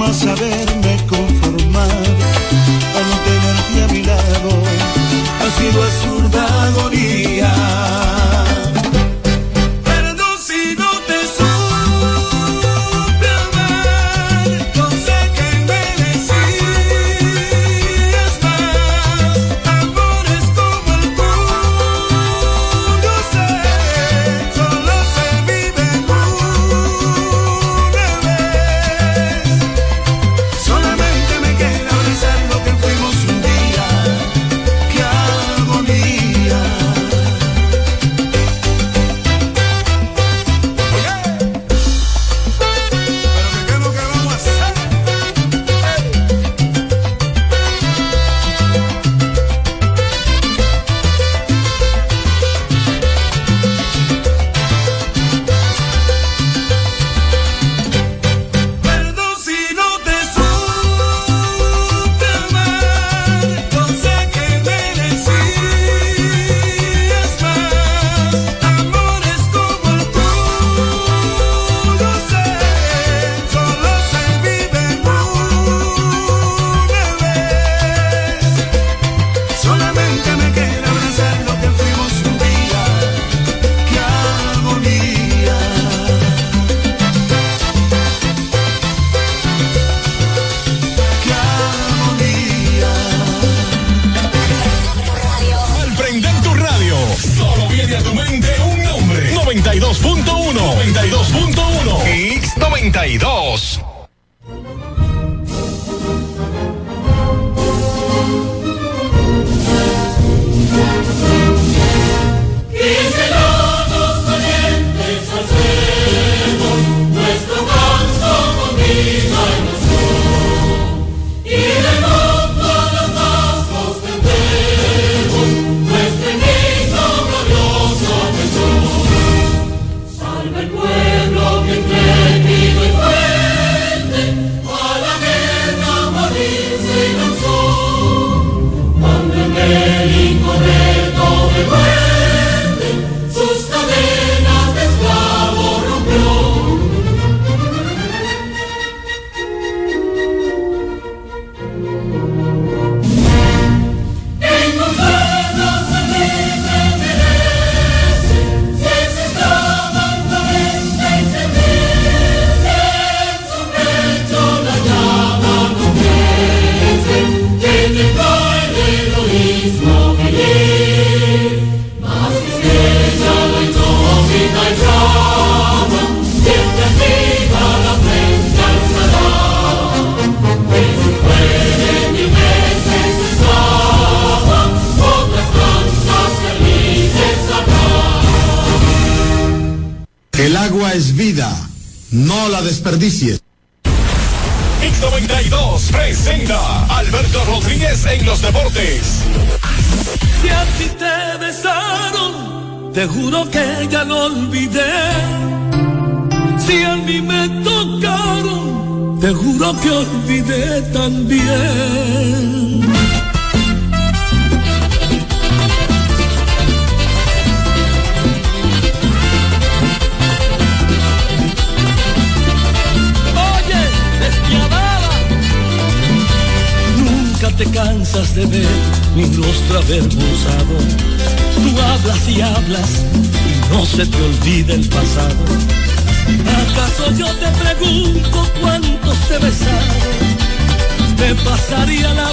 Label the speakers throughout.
Speaker 1: más saberme conformar al no tenerte a mi lado. Ha sido azurdado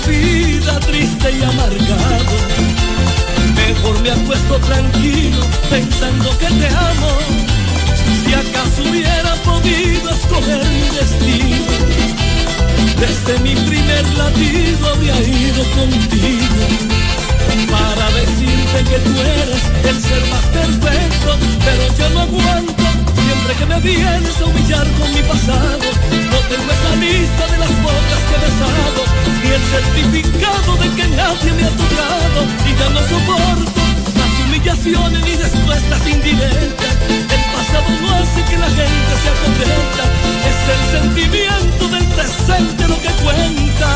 Speaker 1: vida
Speaker 2: triste y amargado. Mejor me acuesto tranquilo pensando que te amo. Si acaso hubiera podido escoger mi destino, desde mi primer latido había ido contigo. Para decirte que tú eres el ser más perfecto, pero yo no aguanto que me vienes a humillar con mi pasado, no tengo esa lista de las bocas que he besado, ni el certificado de que nadie me ha tocado. Y ya no soporto las humillaciones ni respuestas indirectas. El pasado no hace que la gente sea contenta, es el sentimiento del presente lo que cuenta.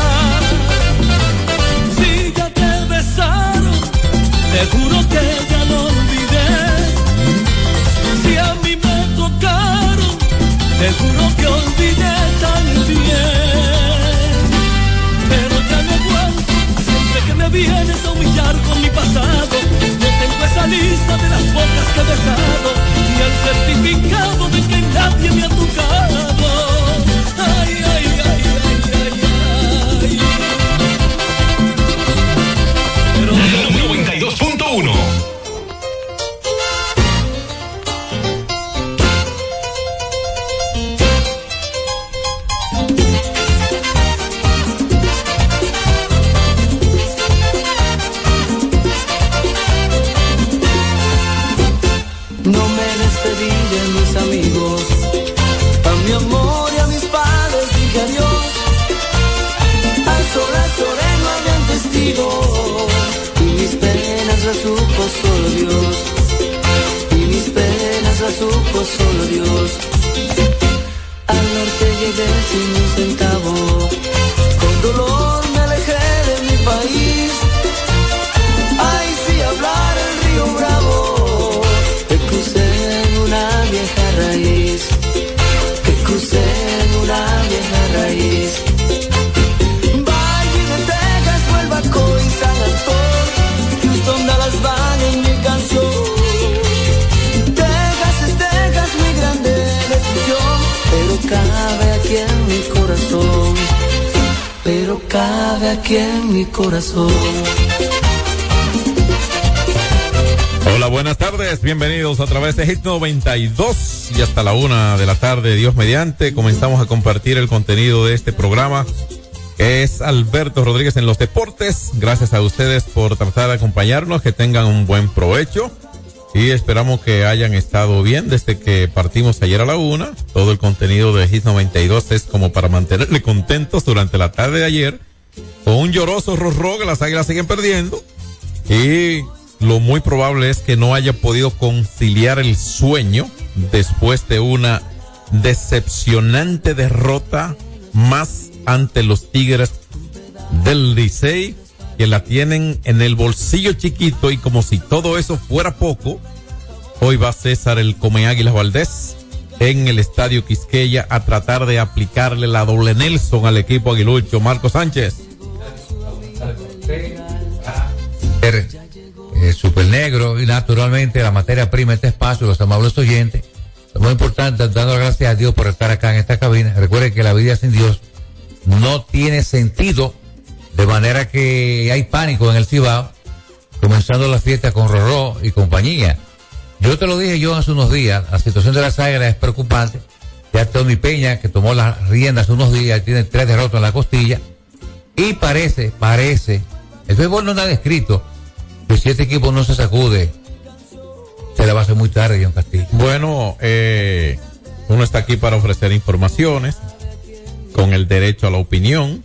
Speaker 2: Si ya te besaron, te juro que ya lo olvidé. Si Seguro que olvidé tan también. Pero ya me vuelvo, siempre que me vienes a humillar con mi pasado. Yo tengo esa lista de las bocas que he besado y el certificado de que nadie me ha tocado. Ay, ay, ay, ay, ay. ay. Cabe aquí en mi corazón.
Speaker 3: Hola, buenas tardes, bienvenidos a través de Hit 92 y hasta la una de la tarde, Dios mediante, comenzamos a compartir el contenido de este programa. Es Alberto Rodríguez en los deportes. Gracias a ustedes por tratar de acompañarnos, que tengan un buen provecho y esperamos que hayan estado bien desde que partimos ayer a la una. Todo el contenido de Hit 92 es como para mantenerle contentos durante la tarde de ayer. Con un lloroso rorro que las águilas siguen perdiendo. Y lo muy probable es que no haya podido conciliar el sueño después de una decepcionante derrota más ante los Tigres del Licey que la tienen en el bolsillo chiquito y como si todo eso fuera poco, hoy va César el Come Águilas Valdés en el Estadio Quisqueya a tratar de aplicarle la doble Nelson al equipo aguilucho Marco Sánchez.
Speaker 4: eh, super negro y naturalmente la materia prima este espacio, los amables oyentes. Más importante, dando gracias a Dios por estar acá en esta cabina. Recuerden que la vida sin Dios no tiene sentido, de manera que hay pánico en el Cibao, comenzando la fiesta con Rorró y compañía. Yo te lo dije yo hace unos días, la situación de las águilas es preocupante. Ya Tony Peña, que tomó las riendas hace unos días, tiene tres derrotas en la costilla. Y parece, parece, el béisbol no está escrito, que si este equipo no se sacude, se le va a hacer muy tarde, John Castillo.
Speaker 3: Bueno, eh, uno está aquí para ofrecer informaciones con el derecho a la opinión.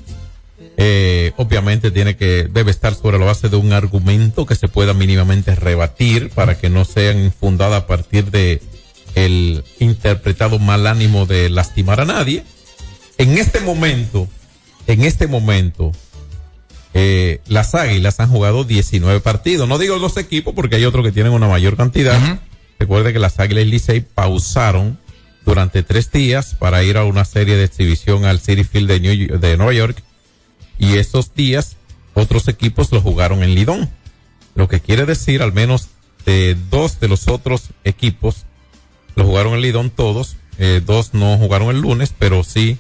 Speaker 3: Eh, obviamente tiene que, debe estar sobre la base de un argumento que se pueda mínimamente rebatir para que no sean infundadas a partir de el interpretado mal ánimo de lastimar a nadie. En este momento, en este momento, eh, las águilas han jugado 19 partidos. No digo los equipos porque hay otros que tienen una mayor cantidad. Recuerde que las águilas y Licey pausaron durante tres días para ir a una serie de exhibición al City Field de, New- de Nueva York. Y esos días otros equipos lo jugaron en Lidón. Lo que quiere decir al menos de dos de los otros equipos lo jugaron en Lidón todos. Eh, dos no jugaron el lunes, pero sí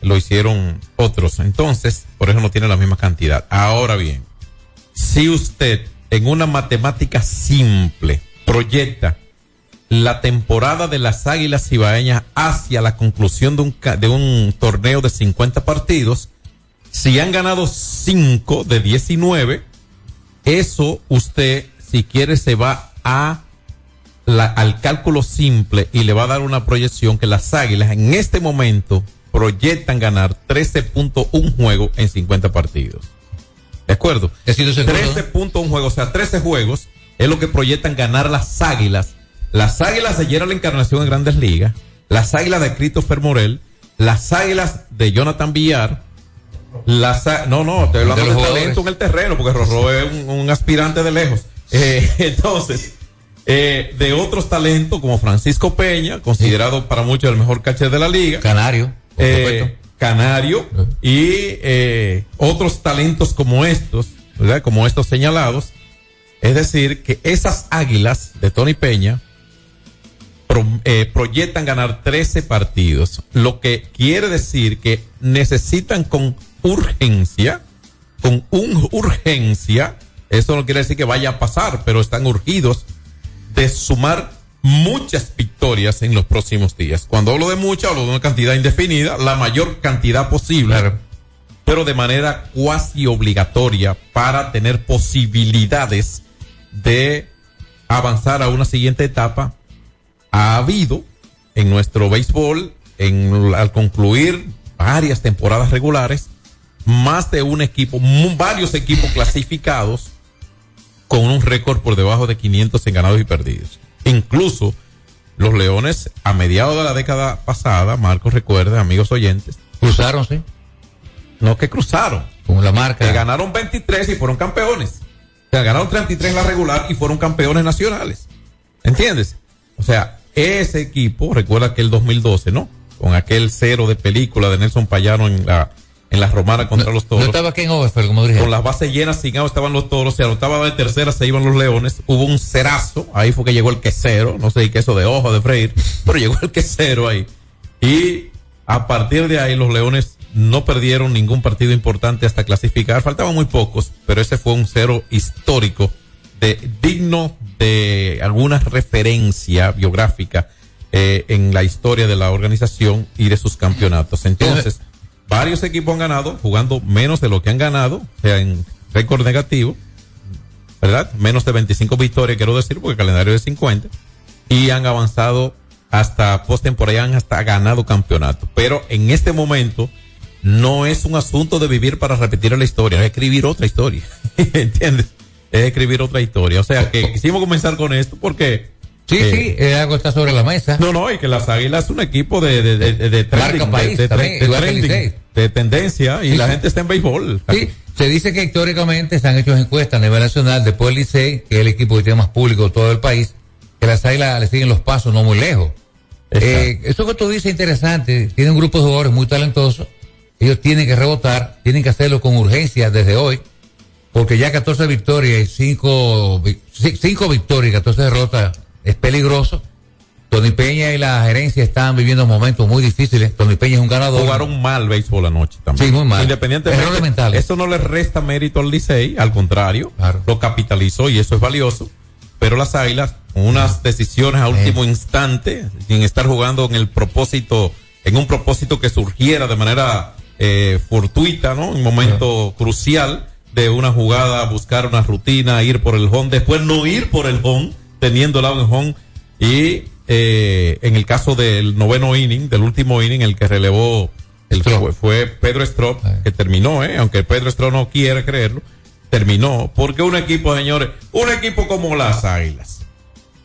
Speaker 3: lo hicieron otros. Entonces, por eso no tiene la misma cantidad. Ahora bien, si usted en una matemática simple proyecta la temporada de las Águilas Cibaeñas hacia la conclusión de un, de un torneo de 50 partidos, si han ganado 5 de 19, eso usted, si quiere, se va a la- al cálculo simple y le va a dar una proyección que las Águilas en este momento proyectan ganar 13.1 juegos en 50 partidos. ¿De acuerdo?
Speaker 4: Es decir, ese acuerdo,
Speaker 3: 13.1 juegos, o sea, 13 juegos es lo que proyectan ganar las Águilas. Las Águilas de la encarnación en Grandes Ligas, las Águilas de Christopher Morel, las Águilas de Jonathan Villar, las, á- no, no, estoy hablando
Speaker 4: De
Speaker 3: talento en el terreno, porque Rorro es un, un aspirante de lejos. Eh, entonces, eh, de otros talentos como Francisco Peña, considerado para muchos el mejor catcher de la liga,
Speaker 4: Canario, por
Speaker 3: eh. Canario y eh, otros talentos como estos, ¿verdad? Como estos señalados. Es decir, que esas águilas de Tony Peña pro- proyectan ganar 13 partidos, lo que quiere decir que necesitan con urgencia, con un urgencia, eso no quiere decir que vaya a pasar, pero están urgidos de sumar muchas victorias en los próximos días. Cuando hablo de muchas, hablo de una cantidad indefinida, la mayor cantidad posible,
Speaker 4: Claro.
Speaker 3: pero de manera cuasi obligatoria para tener posibilidades de avanzar a una siguiente etapa. Ha habido en nuestro béisbol, en, al concluir varias temporadas regulares, más de un equipo, varios equipos clasificados con un récord por debajo de 500 en ganados y perdidos. Incluso los Leones, a mediados de la década pasada, Marcos recuerda, amigos oyentes,
Speaker 4: Cruzaron, sí.
Speaker 3: No que cruzaron.
Speaker 4: Con la marca.
Speaker 3: Que ganaron 23 y fueron campeones. O sea, ganaron 33 en la regular y fueron campeones nacionales. ¿Entiendes? O sea, ese equipo, recuerda que el 2012, ¿no? Con aquel cero de película de Nelson Payano en la, en la romana contra los toros.
Speaker 4: No estaba aquí en Overfeld, como dije.
Speaker 3: Con las bases llenas, sin estaban los toros, se anotaba de tercera, se iban los leones, hubo un cerazo, ahí fue que llegó el quesero, no sé qué eso de ojo de freír, pero llegó el quesero ahí. Y a partir de ahí los leones no perdieron ningún partido importante hasta clasificar, faltaban muy pocos, pero ese fue un cero histórico de digno de alguna referencia biográfica eh, en la historia de la organización y de sus campeonatos. Entonces, varios equipos han ganado jugando menos de lo que han ganado, o sea, en récord negativo, ¿verdad? Menos de 25 victorias, quiero decir, porque el calendario es 50, y han avanzado hasta postemporada, han hasta ganado campeonato. Pero en este momento, no es un asunto de vivir para repetir la historia, es escribir otra historia. ¿Entiendes? Es escribir otra historia. O sea que quisimos comenzar con esto porque.
Speaker 4: Sí, sí, eh, algo está sobre la mesa.
Speaker 3: No, no, y que las águilas es un equipo de, de, de, de, de, tendencia y la gente está en béisbol.
Speaker 4: Sí, se dice que históricamente se han hecho encuestas a nivel nacional después del Licey, que es el equipo que tiene más público de todo el país, que las águilas le siguen los pasos no muy lejos. Eh, eso que tú dices es interesante, tiene un grupo de jugadores muy talentosos ellos tienen que rebotar, tienen que hacerlo con urgencia desde hoy, porque ya 14 victorias y 5 cinco, victorias y 14 derrotas es peligroso. Tony Peña y la gerencia están viviendo momentos muy difíciles. Tony Peña es un ganador.
Speaker 3: Jugaron mal béisbol anoche también.
Speaker 4: Sí, muy mal.
Speaker 3: Independientemente. Eso no le resta mérito al Licey, al contrario. Lo capitalizó y eso es valioso. Pero las Águilas, con unas decisiones a último instante, sin estar jugando en el propósito, en un propósito que surgiera de manera eh, fortuita, ¿no? Un momento crucial de una jugada, buscar una rutina, ir por el home, después no ir por el home, teniendo el home. Y eh, en el caso del noveno inning, del último inning, el que relevó el fue, fue, Pedro Strop, que terminó, ¿eh? aunque Pedro Strop no quiere creerlo, terminó. Porque un equipo, señores, un equipo como las Águilas,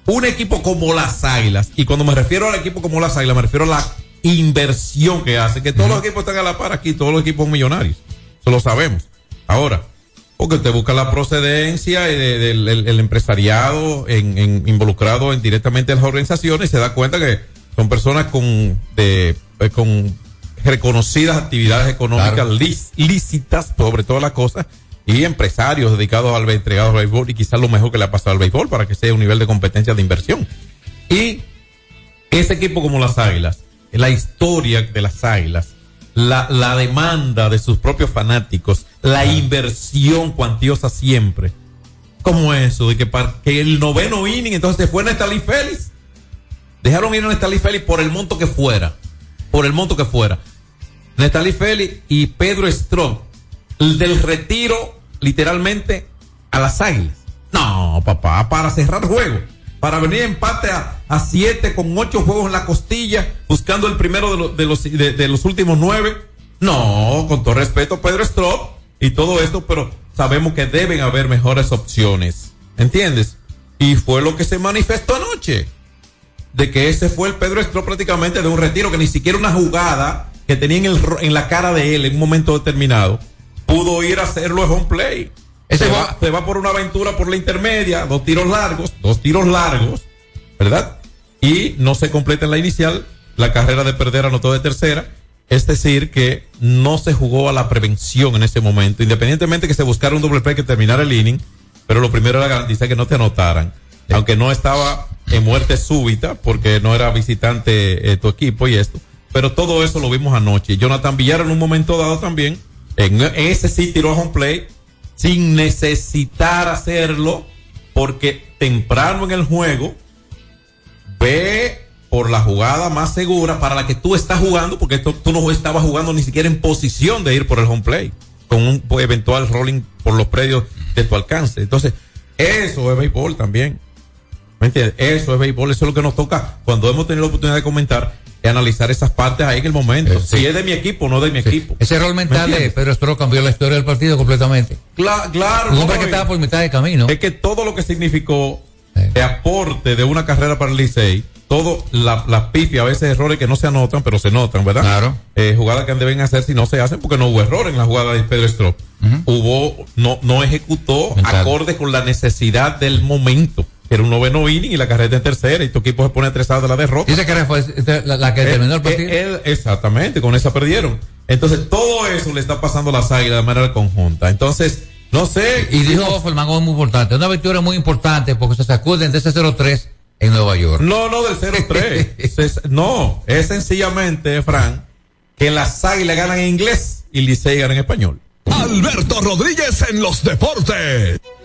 Speaker 3: un equipo como las Águilas, y cuando me refiero al equipo como las Águilas, me refiero a la inversión que hace, que todos los equipos están a la par aquí, todos los equipos millonarios. Eso lo sabemos. Ahora, porque te busca la procedencia del el empresariado en, involucrado en directamente en las organizaciones y se da cuenta que son personas con, de, eh, con reconocidas actividades económicas lícitas sobre todas las cosas y empresarios dedicados al entregados al béisbol y quizás lo mejor que le ha pasado al béisbol para que sea un nivel de competencia de inversión. Y ese equipo como las Águilas la historia de las águilas, la, la demanda de sus propios fanáticos, la inversión cuantiosa siempre. ¿Cómo eso? De que, para, que el noveno inning entonces se fue Nestalí Félix. Dejaron ir a Nestalí Félix por el monto que fuera. Por el monto que fuera. Nestalí Félix y Pedro Strong. Del retiro, literalmente, a las águilas. No, papá, para cerrar juego para venir empate a, a siete con ocho juegos en la costilla, buscando el primero de, los, últimos nueve. No, con todo respeto, Pedro Strop y todo esto, pero sabemos que deben haber mejores opciones. ¿Entiendes? Y fue lo que se manifestó anoche. De que ese fue el Pedro Strop prácticamente de un retiro, que ni siquiera una jugada que tenía en, en la cara de él en un momento determinado pudo ir a hacerlo en home play. Se va, se va por una aventura por la intermedia, dos tiros largos, dos tiros largos, ¿verdad? Y no se completa en la inicial, la carrera de perder anotó de tercera. Es decir, que no se jugó a la prevención en ese momento, independientemente que se buscara un doble play que terminara el inning, pero lo primero era garantizar que no te anotaran. Aunque no estaba en muerte súbita, porque no era visitante eh, tu equipo y esto. Pero todo eso lo vimos anoche. Jonathan Villar en un momento dado también, en, ese sí tiró a home play, sin necesitar hacerlo, porque temprano en el juego ve por la jugada más segura para la que tú estás jugando, porque tú no estabas jugando ni siquiera en posición de ir por el home play, con un eventual rolling por los predios de tu alcance. Entonces, eso es béisbol también. ¿Me entiendes? Eso es béisbol, eso es lo que nos toca cuando hemos tenido la oportunidad de comentar analizar esas partes ahí en el momento. Eh, si es de mi equipo no de mi equipo.
Speaker 4: Ese rol mental de Pedro Estro cambió la historia del partido completamente.
Speaker 3: claro.
Speaker 4: Un hombre que estaba por mitad de camino.
Speaker 3: Es que todo lo que significó de aporte de una carrera para el Licey, todo la, la a veces errores que no se anotan, pero se notan, ¿verdad?
Speaker 4: Claro.
Speaker 3: Eh, jugadas que deben hacer si no se hacen porque no hubo error en la jugada de Pedro Strop. Hubo, no, no ejecutó
Speaker 4: Exacto.
Speaker 3: acorde con la necesidad del momento. Que era un noveno inning y la carrera en tercera y tu equipo se pone estresado de la derrota.
Speaker 4: Dice que fue la, la que
Speaker 3: Eh,
Speaker 4: terminó el
Speaker 3: eh,
Speaker 4: partido.
Speaker 3: él- exactamente, con esa perdieron. Entonces, todo eso le está pasando a las águilas de manera conjunta. Entonces, no sé.
Speaker 4: y dijo Offerman algo muy importante. Una victoria muy importante porque se sacuden de ese 0-3 en Nueva York.
Speaker 3: No, no, del 0-3. Es- no, es sencillamente, Fran, que las águilas ganan en inglés y Licey gana en español.
Speaker 5: Alberto Rodríguez en los deportes.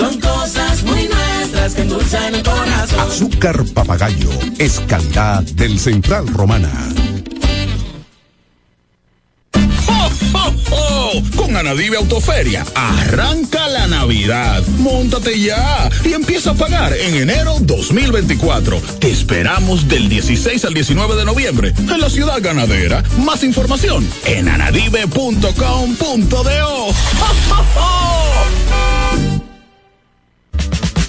Speaker 2: Son cosas muy nuestras que endulzan el corazón.
Speaker 5: Azúcar papagayo es calidad del Central Romana.
Speaker 6: Con Anadive Autoferia, arranca la Navidad. Móntate ya y empieza a pagar en enero 2024. Te esperamos del 16 al 19 de noviembre en la ciudad ganadera. Más información en anadive.com.do.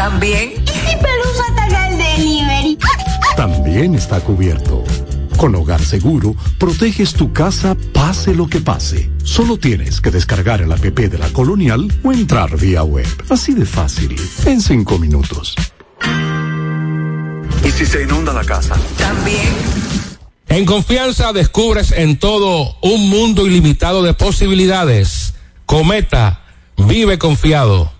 Speaker 7: También.
Speaker 8: ¿Y si Pelusa ataca el delivery?
Speaker 9: También está cubierto. Con Hogar Seguro, proteges tu casa pase lo que pase. Solo tienes que descargar el app de la Colonial o entrar vía web. Así de fácil, en cinco minutos. ¿Y si se inunda la casa?
Speaker 7: También.
Speaker 10: En confianza descubres en todo un mundo ilimitado de posibilidades. Cometa, vive confiado.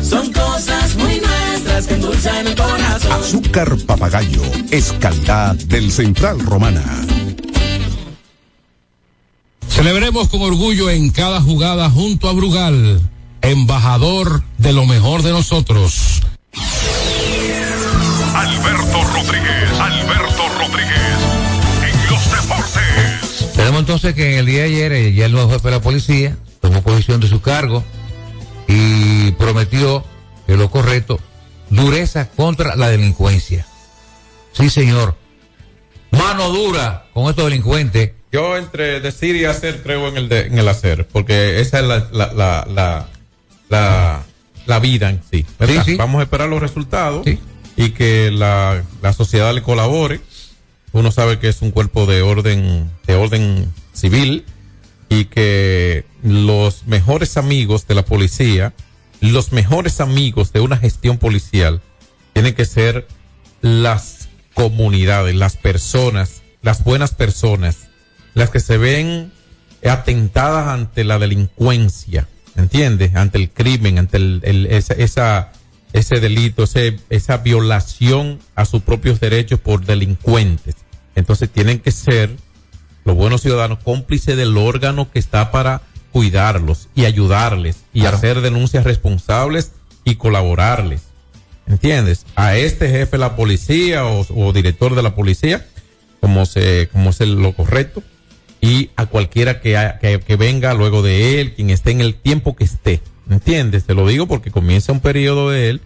Speaker 2: Son cosas muy nuestras que endulzan el corazón.
Speaker 5: Azúcar papagayo es calidad del Central Romana.
Speaker 10: Celebremos con orgullo en cada jugada junto a Brugal, embajador de lo mejor de nosotros.
Speaker 5: Alberto Rodríguez, Alberto Rodríguez, en los deportes.
Speaker 4: Tenemos entonces que en el día de ayer, ya el nuevo jefe de la policía tomó posición de su cargo y prometió que lo correcto, dureza contra la delincuencia. Sí, señor. Mano dura con estos delincuentes.
Speaker 3: Yo entre decir y hacer creo en el, de- en el hacer, porque esa es la, la, la, la, la, la vida en sí.
Speaker 4: Sí, sí.
Speaker 3: Vamos a esperar los resultados y que la, la sociedad le colabore. Uno sabe que es un cuerpo de orden, de orden civil y que los mejores amigos de la policía, los mejores amigos de una gestión policial, tienen que ser las comunidades, las personas, las buenas personas, las que se ven atentadas ante la delincuencia, ¿entiendes? Ante el crimen, ante el, esa, esa- ese delito, ese, esa violación a sus propios derechos por delincuentes. Entonces tienen que ser los buenos ciudadanos cómplices del órgano que está para cuidarlos y ayudarles y hacer denuncias responsables y colaborarles. ¿Entiendes? A este jefe de la policía o, o director de la policía, como se, como es lo correcto, y a cualquiera que, ha- que, que venga luego de él, quien esté en el tiempo que esté. ¿Entiendes? Te lo digo porque comienza un periodo de él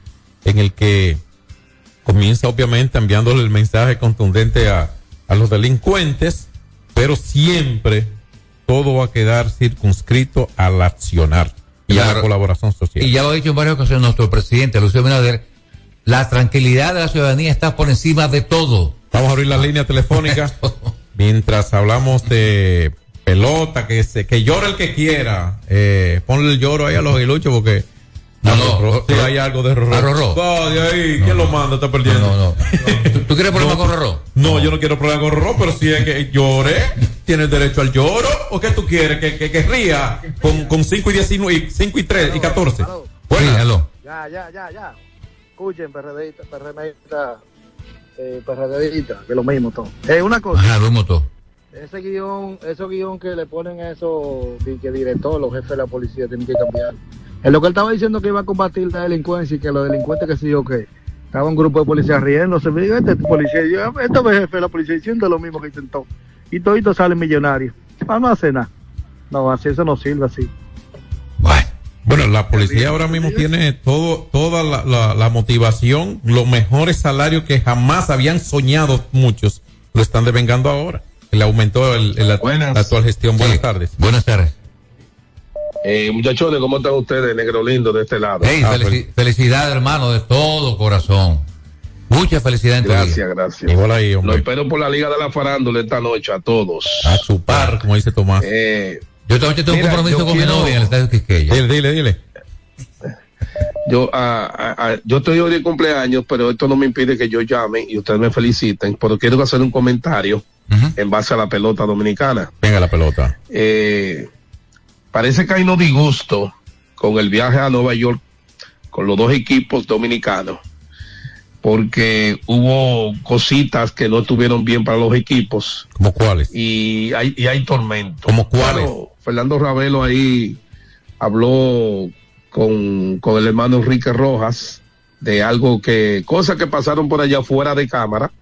Speaker 3: en el que comienza obviamente enviándole el mensaje contundente a, a los delincuentes, pero siempre todo va a quedar circunscrito al accionar y a la colaboración social.
Speaker 4: Y ya lo ha dicho en varias ocasiones nuestro presidente, Lucio Abinader, la tranquilidad de la ciudadanía está por encima de todo.
Speaker 3: Vamos a abrir la línea telefónica mientras hablamos de pelota, que se, que llore el que quiera. Eh, ponle el lloro ahí a los aguiluchos porque
Speaker 4: No, no,
Speaker 3: Rorró, sí, hay algo de Rorró.
Speaker 4: ¿A Rorró?
Speaker 3: No, de ahí, ¿quién lo manda? Está perdiendo.
Speaker 4: No, no. ¿Tú, tú quieres problema con Rorró?
Speaker 3: No, yo no quiero problemas con Rorró, pero si es que llore, tiene derecho al lloro. ¿O qué tú quieres? Que, que, que ría con, con 5 y 19, 5 y 3 y 14. Buenas.
Speaker 11: Ya, ya, ya, ya. Escuchen, PRDista, PRMista, eh, PRDista, que lo mismo todo. Eh, una cosa.
Speaker 4: Ajá, lo mismo todo.
Speaker 11: Ese guion, esos guion que le ponen a esos que director, los jefes de la policía tienen que cambiar. En lo que él estaba diciendo que iba a combatir la delincuencia y que los delincuentes que sí o que estaba un grupo de policías riéndose, me digo, este policía, yo, este es jefe de la policía diciendo lo mismo que intentó. Y todito salen millonarios. Vamos a hacer nada. No, así eso no sirve así.
Speaker 3: Bueno, la policía ahora mismo tiene todo, toda la, la- la motivación, los mejores salarios que jamás habían soñado muchos, lo están devengando ahora. Le aumentó el, el- la, la actual gestión. Buenas tardes.
Speaker 4: Buenas tardes.
Speaker 12: Eh, muchachones, ¿cómo están ustedes, negro lindo, de este lado?
Speaker 4: Hey, felici- felicidad, hermano, de todo corazón. Mucha felicidad en tu
Speaker 12: Gracias,
Speaker 4: vida.
Speaker 12: gracias.
Speaker 3: Igual ahí,
Speaker 12: Lo espero por la Liga de la Farándula esta noche a todos.
Speaker 3: A su par, como dice Tomás.
Speaker 12: Eh,
Speaker 4: Yo esta noche tengo un compromiso con mi novia en el estadio Quisqueya.
Speaker 3: Dile, dile, dile.
Speaker 12: yo, ah, ah, ah, yo estoy hoy de cumpleaños, pero esto no me impide que yo llame y ustedes me feliciten, pero quiero hacer un comentario en base a la pelota dominicana.
Speaker 3: Venga la pelota.
Speaker 12: Eh, parece que hay no disgusto con el viaje a Nueva York con los dos equipos dominicanos, porque hubo cositas que no estuvieron bien para los equipos.
Speaker 3: ¿Como cuáles?
Speaker 12: Y hay, y hay tormento.
Speaker 3: ¿Como cuáles?
Speaker 12: Fernando Ravelo ahí habló con, con el hermano Enrique Rojas de algo que, cosas que pasaron por allá fuera de cámara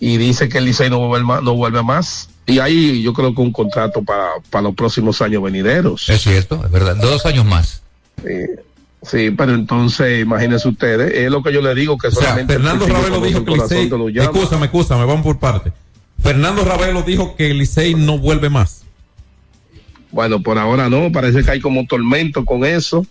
Speaker 12: y dice que el Licey no vuelve no vuelve más. Y ahí yo creo que un contrato para, para los próximos años venideros.
Speaker 4: Es cierto, es verdad. Dos años más.
Speaker 12: Sí, sí, pero entonces imagínense ustedes, es lo que yo le digo que
Speaker 3: O sea,
Speaker 12: solamente
Speaker 3: Fernando Ravelo dijo que Licey.
Speaker 12: los.
Speaker 3: Escúchame, escúchame, vamos por parte. Fernando Ravelo dijo que Licey no vuelve más.
Speaker 12: Bueno, por ahora no, parece que hay como tormento con eso.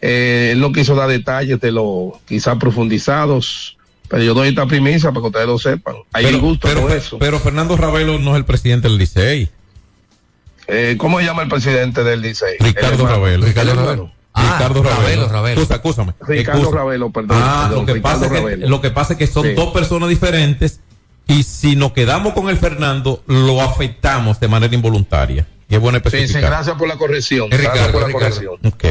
Speaker 12: Eh, él no quiso dar detalles de lo quizás profundizados, pero yo doy esta primicia para que ustedes lo sepan. Hay
Speaker 3: pero,
Speaker 12: disgusto
Speaker 3: pero,
Speaker 12: con eso.
Speaker 3: pero Fernando Ravelo no es el presidente del Licey.
Speaker 12: Eh, ¿Cómo se llama el presidente del Licey?
Speaker 3: Ricardo. Ravelo.
Speaker 12: Ricardo Ravelo.
Speaker 3: Ricardo Ravelo.
Speaker 4: Ravelo, Ravelo.
Speaker 12: Ricardo
Speaker 3: Excusa.
Speaker 12: Ravelo, perdón.
Speaker 3: Ah,
Speaker 12: perdón,
Speaker 3: lo, que pasa es que,
Speaker 12: Ravelo.
Speaker 3: lo que pasa es que son
Speaker 12: Sí.
Speaker 3: dos personas diferentes y si nos quedamos con el Fernando, lo afectamos de manera involuntaria. Y es bueno
Speaker 12: Sí, sí, gracias por la corrección. Gracias por la
Speaker 3: Ricardo.
Speaker 12: corrección.
Speaker 3: Ok.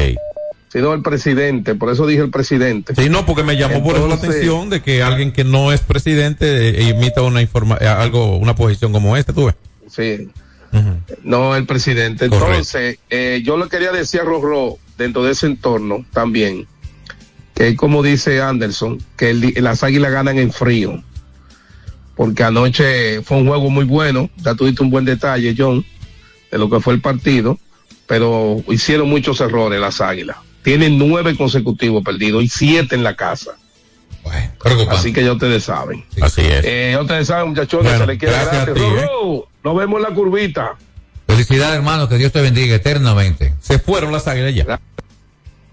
Speaker 12: Sino el presidente, por eso dije el presidente.
Speaker 3: Sí, no, porque me llamó por eso la
Speaker 12: Entonces-
Speaker 3: atención de que alguien que no es presidente eh, imita una informa eh, algo, una posición como esta, tú ves.
Speaker 12: Sí. No, el presidente.
Speaker 3: Correcto.
Speaker 12: Entonces, eh, yo le quería decir a Rorró, dentro de ese entorno también, que como dice Anderson, que el- las águilas ganan en frío. Porque anoche fue un juego muy bueno, ya tuviste un buen detalle, John, de lo que fue el partido, pero hicieron muchos errores las águilas. Tienen nueve consecutivos perdidos y siete en la casa. Así que ya ustedes saben.
Speaker 3: Así es.
Speaker 12: Eh, ya ustedes saben, muchachones,
Speaker 3: Bueno,
Speaker 12: se les quiere
Speaker 3: gracias a ti, ¿eh?
Speaker 12: Nos vemos en la curvita.
Speaker 4: Felicidades, hermano, que Dios te bendiga eternamente.
Speaker 3: Se fueron las águilas ya.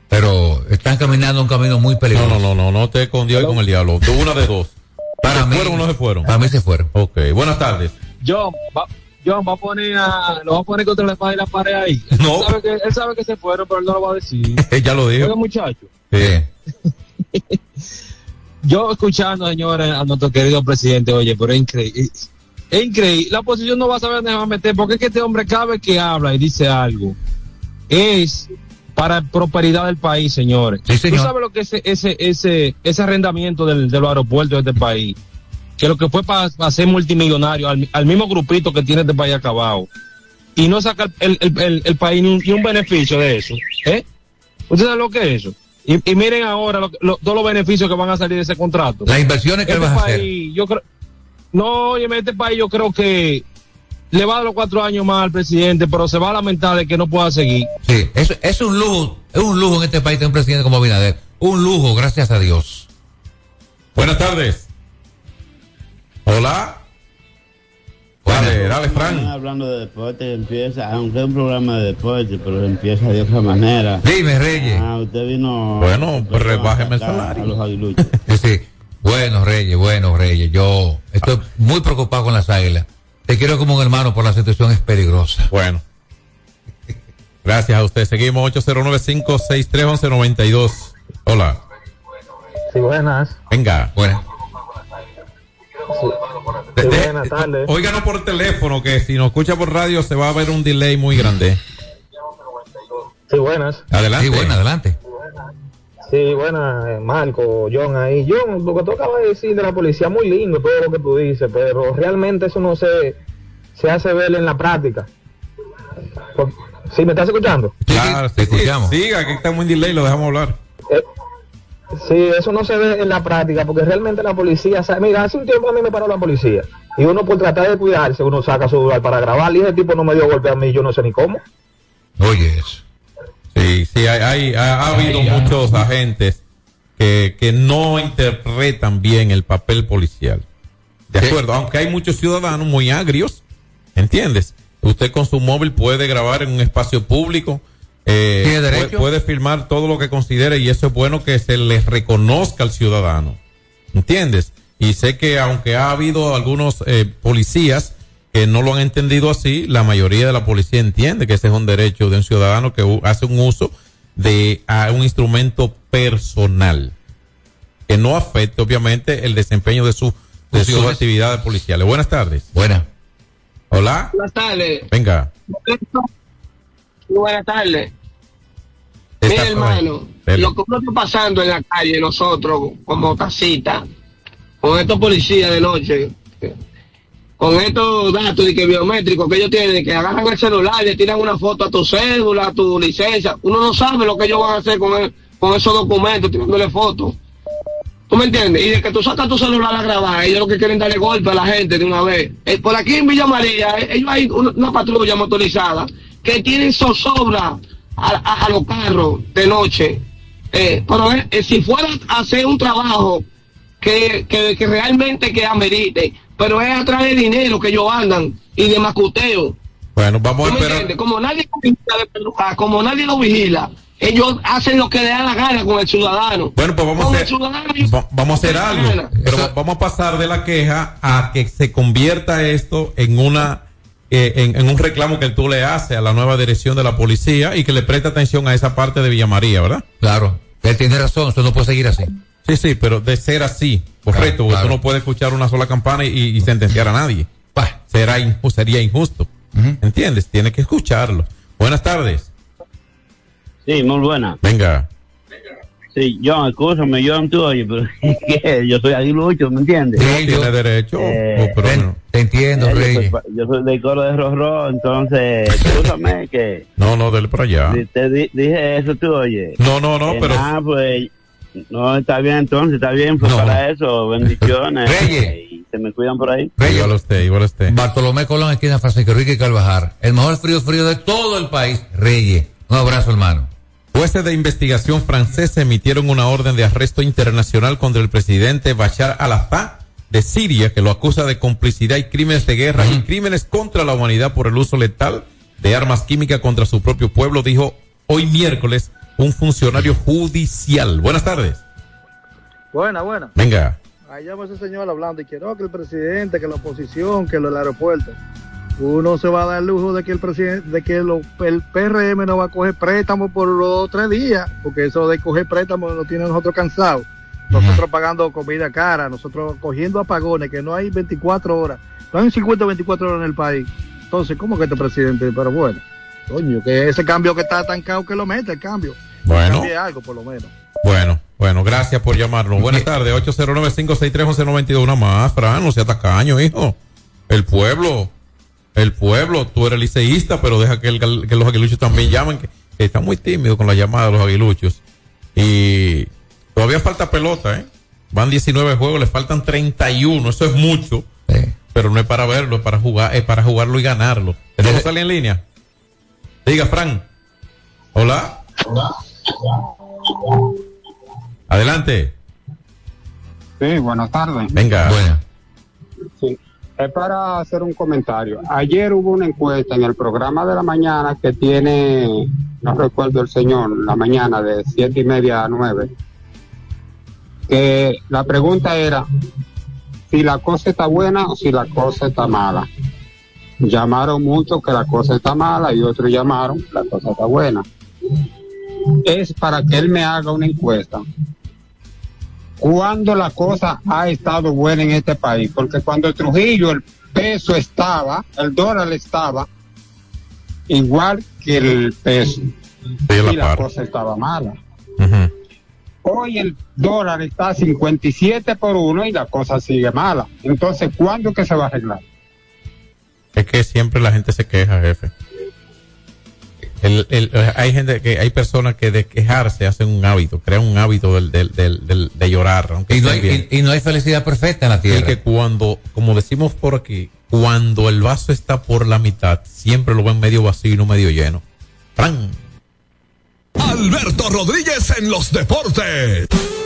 Speaker 4: Pero están caminando un camino muy
Speaker 3: No,
Speaker 4: peligroso.
Speaker 3: no, no, no, no te con Dios y con el diablo. Tú una de dos.
Speaker 4: Para
Speaker 3: ¿Se
Speaker 4: mí-
Speaker 3: fueron o no se fueron?
Speaker 4: Para mí se fueron.
Speaker 3: Ok, buenas tardes.
Speaker 13: John, va, John va a poner a, lo va a poner contra la espada y la pared ahí.
Speaker 3: No.
Speaker 13: Él sabe, que, él sabe que se fueron, pero él no lo va a decir.
Speaker 3: ya lo dijo.
Speaker 13: Oiga, muchacho.
Speaker 3: Sí.
Speaker 13: Yo escuchando, señores, a nuestro querido presidente, oye, pero es increíble. Es increíble. La oposición no va a saber dónde va a meter, porque es que este hombre cada vez que habla y dice algo, es para prosperidad del país, señores.
Speaker 4: señor.
Speaker 13: ¿Tú sabes lo que es ese, ese, ese, ese arrendamiento del, de los aeropuertos de este país? Que lo que fue para ser multimillonario al, al mismo grupito que tiene este país acabado. Y no saca el, el, el, el país ni un, ni un beneficio de eso. ¿Eh? ¿Ustedes saben lo que es eso? Y, y miren ahora lo- lo- todos los beneficios que van a salir de ese contrato.
Speaker 4: Las inversiones que
Speaker 13: Este
Speaker 4: vas a hacer.
Speaker 13: país, Yo creo, no, oye, este país yo creo que le va a dar los cuatro años más al presidente, pero se va a lamentar de que no pueda seguir.
Speaker 4: Sí, es, es un lujo, es un lujo en este país tener un presidente como Abinader. Un lujo, gracias a Dios.
Speaker 3: Buenas tardes. Hola. Dale, dale, Fran.
Speaker 14: hablando de deporte, empieza, aunque es un programa de deporte, pero empieza de otra manera.
Speaker 4: Dime, Reyes.
Speaker 14: Ah, usted vino.
Speaker 3: Bueno, pues rebájeme el
Speaker 14: a- a
Speaker 3: salario.
Speaker 14: los aguiluchos.
Speaker 4: Sí. Bueno, Reyes, bueno, Reyes. Yo estoy muy preocupado con las águilas. Te quiero como un hermano por la situación es peligrosa.
Speaker 3: Bueno. Gracias a usted. Seguimos 809-563-1192. Hola.
Speaker 15: Sí, buenas.
Speaker 3: Venga.
Speaker 4: Buenas.
Speaker 15: Buenas tardes.
Speaker 3: Óiganos por teléfono que si nos escucha por radio se va a ver un delay muy grande.
Speaker 15: Sí, buenas.
Speaker 3: Adelante.
Speaker 4: Sí, bueno, adelante.
Speaker 15: Sí, buenas, eh, Marco, John ahí. John, lo que tú acabas de decir de la policía, muy lindo todo lo que tú dices, pero realmente eso no se, se hace ver en la práctica. ¿Sí me estás escuchando?
Speaker 3: Claro, sí, sí, Siga, que está muy delay, lo dejamos hablar.
Speaker 15: Sí, eso no se ve en la práctica, porque realmente la policía, sabe- mira, hace un tiempo a mí me paró la policía, y uno por tratar de cuidarse, uno saca su celular para grabar, y ese tipo no me dio golpe a mí, yo no sé ni cómo.
Speaker 4: Oye, eso.
Speaker 3: Sí, sí, hay, hay- ha, ha habido muchos agentes que, que no interpretan bien el papel policial. De acuerdo, aunque hay muchos ciudadanos muy agrios, ¿entiendes? Usted con su móvil puede grabar en un espacio público, eh,
Speaker 4: Tiene
Speaker 3: puede,
Speaker 4: derecho.
Speaker 3: puede filmar todo lo que considere y eso es bueno que se les reconozca al ciudadano, ¿entiendes? Y sé que aunque ha habido algunos eh, policías que no lo han entendido así, la mayoría de la policía entiende que ese es un derecho de un ciudadano que hace un uso de a un instrumento personal que no afecte obviamente el desempeño de su de sus actividades policiales. Buenas tardes.
Speaker 4: Buena.
Speaker 3: Hola.
Speaker 16: Buenas tardes.
Speaker 3: Venga.
Speaker 16: Muy buenas tardes.
Speaker 3: Ahí.
Speaker 16: hermano, lo que está pasando en la calle, nosotros, como casita, con estos policías de noche, con estos datos de que biométricos que ellos tienen, que agarran el celular y le tiran una foto a tu cédula, a tu licencia, uno no sabe lo que ellos van a hacer con, el- con esos documentos, tirándole fotos. ¿Tú me entiendes? Y de que tú sacas tu celular a grabar, ellos lo que quieren darle golpe a la gente de una vez. Eh, por aquí en Villa María, eh, ellos hay una patrulla motorizada que tienen zozobra a, a- a los carros de noche. Eh, pero eh, eh, si fuera a hacer un trabajo que, que, que realmente que amerite, pero es a través de dinero que ellos andan y de macuteo.
Speaker 3: Bueno, vamos a
Speaker 16: ¿Tú me
Speaker 3: esperar.
Speaker 16: Como nadie peluca, como nadie lo vigila, ellos hacen lo que le da la gana con el ciudadano.
Speaker 3: Bueno, pues vamos a
Speaker 16: Con
Speaker 3: hacer, va- vamos a hacer algo. Pero va- vamos a pasar de la queja a que se convierta esto en una eh, en, en un reclamo que tú le haces a la nueva dirección de la policía y que le preste atención a esa parte de Villa María, ¿verdad?
Speaker 4: Claro. Él tiene razón, eso no puede seguir así.
Speaker 3: Sí, sí, pero de ser así, correcto, porque
Speaker 4: claro.
Speaker 3: tú no puedes escuchar una sola campana y, y sentenciar a nadie. Será inju- sería injusto. ¿Entiendes? Tienes que escucharlo. Buenas tardes.
Speaker 14: Sí, muy buena.
Speaker 3: Venga.
Speaker 14: Sí, John, escúchame, John, tú, oye, pero ¿qué? yo soy aguilucho, ¿me entiendes?
Speaker 3: Sí, tiene derecho.
Speaker 14: Eh,
Speaker 3: Oh, pero no.
Speaker 4: Te entiendo,
Speaker 14: Eh, yo
Speaker 4: Reyes.
Speaker 14: soy pa- Yo soy del coro de Rorro, entonces, escúchame que
Speaker 3: No, no, dele para allá.
Speaker 14: te di- dije eso tú, oye.
Speaker 3: No, no, no,
Speaker 14: Que
Speaker 3: pero-
Speaker 14: nada, pues, no, está bien entonces, está bien, pues para eso, bendiciones.
Speaker 4: Reyes.
Speaker 14: Y se me cuidan por ahí.
Speaker 3: Igual a usted, igual usted.
Speaker 4: Bartolomé Colón, esquina Francisco Enrique Carvajal. El mejor frío frío de todo el país. Reyes. Un abrazo, hermano.
Speaker 3: Jueces de investigación franceses emitieron una orden de arresto internacional contra el presidente Bashar al-Assad de Siria, que lo acusa de complicidad y crímenes de guerra y crímenes contra la humanidad por el uso letal de armas químicas contra su propio pueblo, dijo hoy miércoles un funcionario judicial. Buenas tardes.
Speaker 11: Buena, buena.
Speaker 3: Venga.
Speaker 11: Ahí llama ese señor hablando y que no, que el presidente, que la oposición, que lo del aeropuerto. Uno se va a dar el lujo de que el presidente, de que lo- el PRM no va a coger préstamos por los tres días, porque eso de coger préstamos lo tiene nosotros cansados. Nosotros pagando comida cara, nosotros cogiendo apagones, que no hay 24 horas, no hay 50 o 24 horas en el país. Entonces, ¿cómo que este presidente? Pero bueno, coño, que ese cambio que está estancado, que lo mete el cambio.
Speaker 3: Bueno.
Speaker 11: Algo, por lo menos.
Speaker 3: Bueno, bueno, gracias por llamarnos. Buenas tardes, 809-563-1192. Una más, Fran, no sea tacaño, hijo. El pueblo, el pueblo, tú eres liceísta, pero deja que, el que los aguiluchos también llamen, que, que están muy tímidos con la llamada de los aguiluchos. Y todavía falta pelota, ¿eh? Van 19 juegos, le faltan 31, eso es mucho. Pero no es para verlo, es para jugar, es para jugarlo y ganarlo. ¿Tenemos alguien en línea? Diga, Fran. Hola. Adelante.
Speaker 17: Sí, buenas tardes.
Speaker 3: Venga.
Speaker 17: Sí. Para hacer un comentario. Ayer hubo una encuesta en el programa de la mañana que tiene, no recuerdo el señor, la mañana de siete y media a nueve, que la pregunta era si la cosa está buena o si la cosa está mala. Llamaron muchos que la cosa está mala y otros llamaron la cosa está buena. Es para que él me haga una encuesta cuando la cosa ha estado buena en este país, porque cuando el Trujillo el peso estaba, el dólar estaba igual que el peso y la cosa estaba mala. Hoy el dólar está a 57 por uno y la cosa sigue mala. Entonces, ¿cuándo que se va a arreglar?
Speaker 3: Es que siempre la gente se queja, jefe. El, el- hay gente que, hay personas que de quejarse hacen un hábito, crean un hábito del, del, del, del- de llorar. Aunque
Speaker 4: Y no, hay,
Speaker 3: bien.
Speaker 4: y, y no hay felicidad perfecta en la
Speaker 3: Y
Speaker 4: tierra.
Speaker 3: que cuando, como decimos por aquí, cuando el vaso está por la mitad, siempre lo ven medio vacío y no medio lleno. Fran.
Speaker 6: Alberto Rodríguez en los deportes.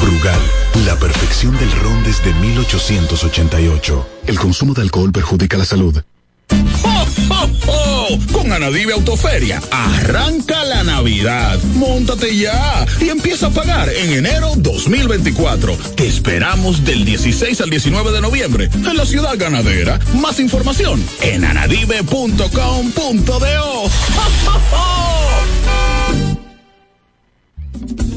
Speaker 18: Brugal, la perfección del ron desde 1888. El consumo de alcohol perjudica la salud.
Speaker 6: ¡Jo, jo, jo! Con Anadive Autoferia, arranca la Navidad. Móntate ya y empieza a pagar en enero 2024. Te esperamos del 16 al 19 de noviembre en la ciudad ganadera. Más información en anadive.com.do. ¡Jo, jo, jo!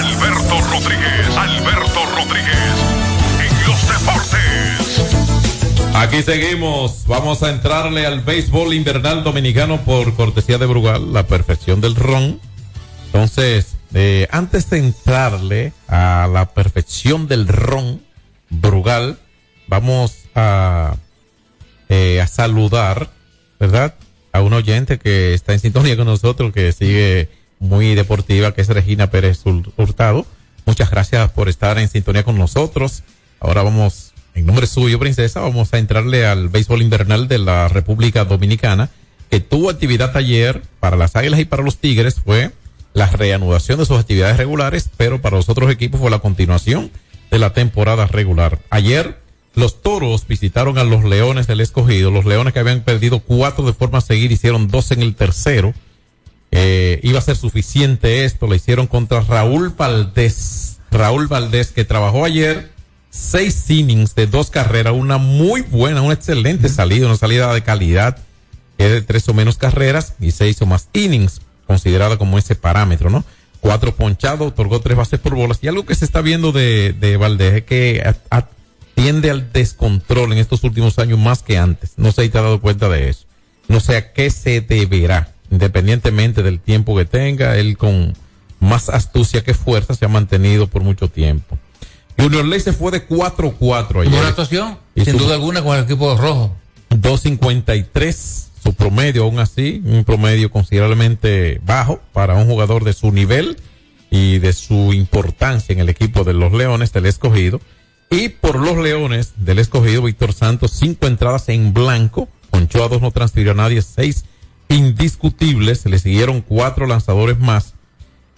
Speaker 19: Alberto Rodríguez, Alberto Rodríguez, en los deportes.
Speaker 3: Aquí seguimos. Vamos a entrarle al béisbol invernal dominicano por cortesía de Brugal, la perfección del ron. Entonces, eh, antes de entrarle a la perfección del ron, Brugal, vamos a, eh, a saludar, ¿verdad? A un oyente que está en sintonía con nosotros, que sigue muy deportiva, que es Regina Pérez Hurtado. Muchas gracias por estar en sintonía con nosotros. Ahora vamos, en nombre suyo, princesa, vamos a entrarle al béisbol invernal de la República Dominicana, que tuvo actividad ayer para las Águilas y para los Tigres, fue la reanudación de sus actividades regulares, pero para los otros equipos fue la continuación de la temporada regular. Ayer los toros visitaron a los leones del escogido, los leones que habían perdido cuatro de forma seguida, hicieron dos en el tercero eh, iba a ser suficiente esto, lo hicieron contra Raúl Valdés. Raúl Valdés que trabajó ayer seis innings de dos carreras, una muy buena, una excelente salida, una salida de calidad, que de tres o menos carreras y seis o más innings, considerada como ese parámetro, ¿no? Cuatro ponchados, otorgó tres bases por bolas. Y algo que se está viendo de, de Valdés es que atiende al descontrol en estos últimos años más que antes. No sé si te has dado cuenta de eso. No sé a qué se deberá independientemente del tiempo que tenga, él con más astucia que fuerza se ha mantenido por mucho tiempo. Junior Ley se fue de 4-4 ayer.
Speaker 4: Buena actuación, sin duda alguna, con el equipo rojo.
Speaker 3: 2.53 su promedio, aún así, un promedio considerablemente bajo para un jugador de su nivel y de su importancia en el equipo de los Leones del Escogido. Y por los Leones del Escogido, Víctor Santos, cinco entradas en blanco, con a dos, no transfirió a nadie, seis indiscutibles. Le siguieron cuatro lanzadores más.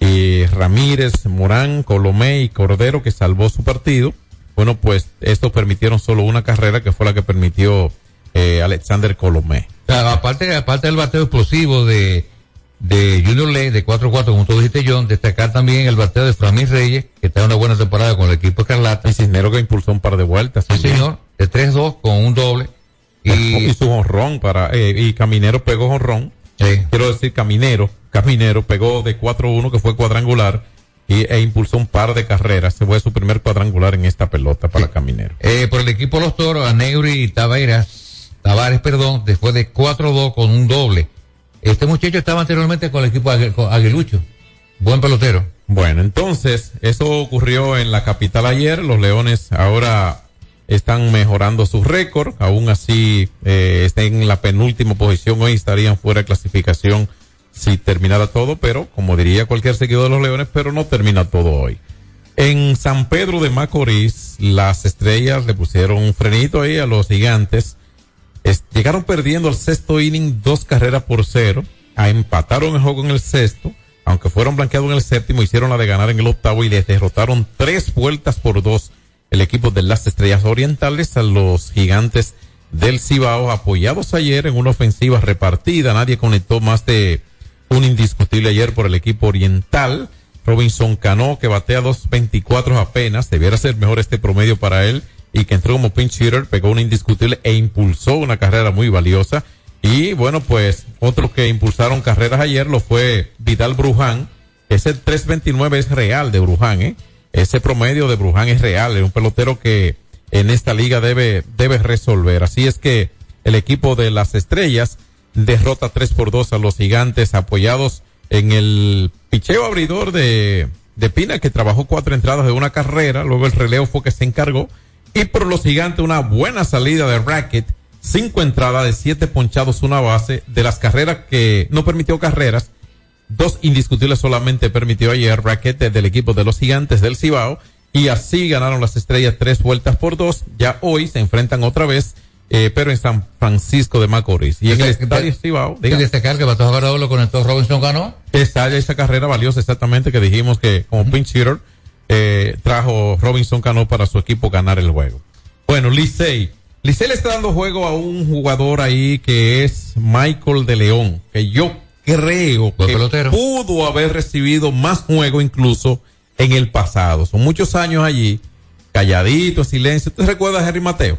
Speaker 3: Eh, Ramírez, Morán, Colomé y Cordero que salvó su partido. Bueno, pues estos permitieron solo una carrera que fue la que permitió eh, Alexander Colomé.
Speaker 4: aparte, aparte del bateo explosivo de, de Junior Ley de 4-4, como tú dijiste, John, destacar también el bateo de Framil Reyes, que está en una buena temporada con el equipo Escarlata.
Speaker 3: Y Cisnero que impulsó un par de vueltas.
Speaker 4: Sí, señor, de 3-2 con un doble.
Speaker 3: Y, su honrón para, eh, y Caminero pegó honrón. Quiero decir, Caminero, Caminero pegó de 4-1 que fue cuadrangular y, e impulsó un par de carreras. Se fue su primer cuadrangular en esta pelota para Caminero.
Speaker 4: Eh, por el equipo Los Toros, a Neuri y Tavares, Tavares, perdón, después de 4-2 con un doble. Este muchacho estaba anteriormente con el equipo Aguilucho. Buen pelotero.
Speaker 3: Bueno, entonces, eso ocurrió en la capital ayer. Los Leones ahora están mejorando su récord, aún así eh, están en la penúltima posición, hoy estarían fuera de clasificación si terminara todo, pero como diría cualquier seguidor de los Leones, pero no termina todo hoy. En San Pedro de Macorís, las estrellas le pusieron un frenito ahí a los gigantes. llegaron perdiendo al sexto inning dos carreras por cero. A empataron el juego en el sexto. Aunque fueron blanqueados en el séptimo, hicieron la de ganar en el octavo y les derrotaron tres vueltas por dos el equipo de las Estrellas Orientales a los gigantes del Cibao, apoyados ayer en una ofensiva repartida. Nadie conectó más de un indiscutible ayer por el equipo oriental. Robinson Cano, que batea 2.24 apenas, debiera ser mejor este promedio para él, y que entró como pinch hitter, pegó un indiscutible e impulsó una carrera muy valiosa. Y bueno, pues otros que impulsaron carreras ayer lo fue Vidal Bruján, ese 3.29 es real de Bruján, ¿eh? Ese promedio de Bruján es real, es un pelotero que en esta liga debe, debe resolver. Así es que el equipo de las estrellas derrota 3 por 2 a los gigantes apoyados en el picheo abridor de, de Pina que trabajó cuatro entradas de una carrera, luego el relevo fue que se encargó. Y por los gigantes una buena salida de Racket, cinco entradas de siete ponchados, una base, de las carreras que no permitió carreras, dos indiscutibles solamente permitió ayer Racket del equipo de los gigantes del Cibao y así ganaron las estrellas tres vueltas por dos, ya hoy se enfrentan otra vez eh, pero en San Francisco de Macorís. Y en el estadio Cibao.
Speaker 4: Y destacar que Bato Jagarado lo conectó Robinson ganó.
Speaker 3: Esa, esa carrera valiosa exactamente que dijimos que como pinch hitter eh, trajo Robinson Cano para su equipo ganar el juego. Bueno, Licey. Licey le está dando juego a un jugador ahí que es Michael de León, que yo creo que pudo haber recibido más juego incluso en el pasado. Son muchos años allí, calladito, silencio. ¿Usted recuerda a Henry Mateo?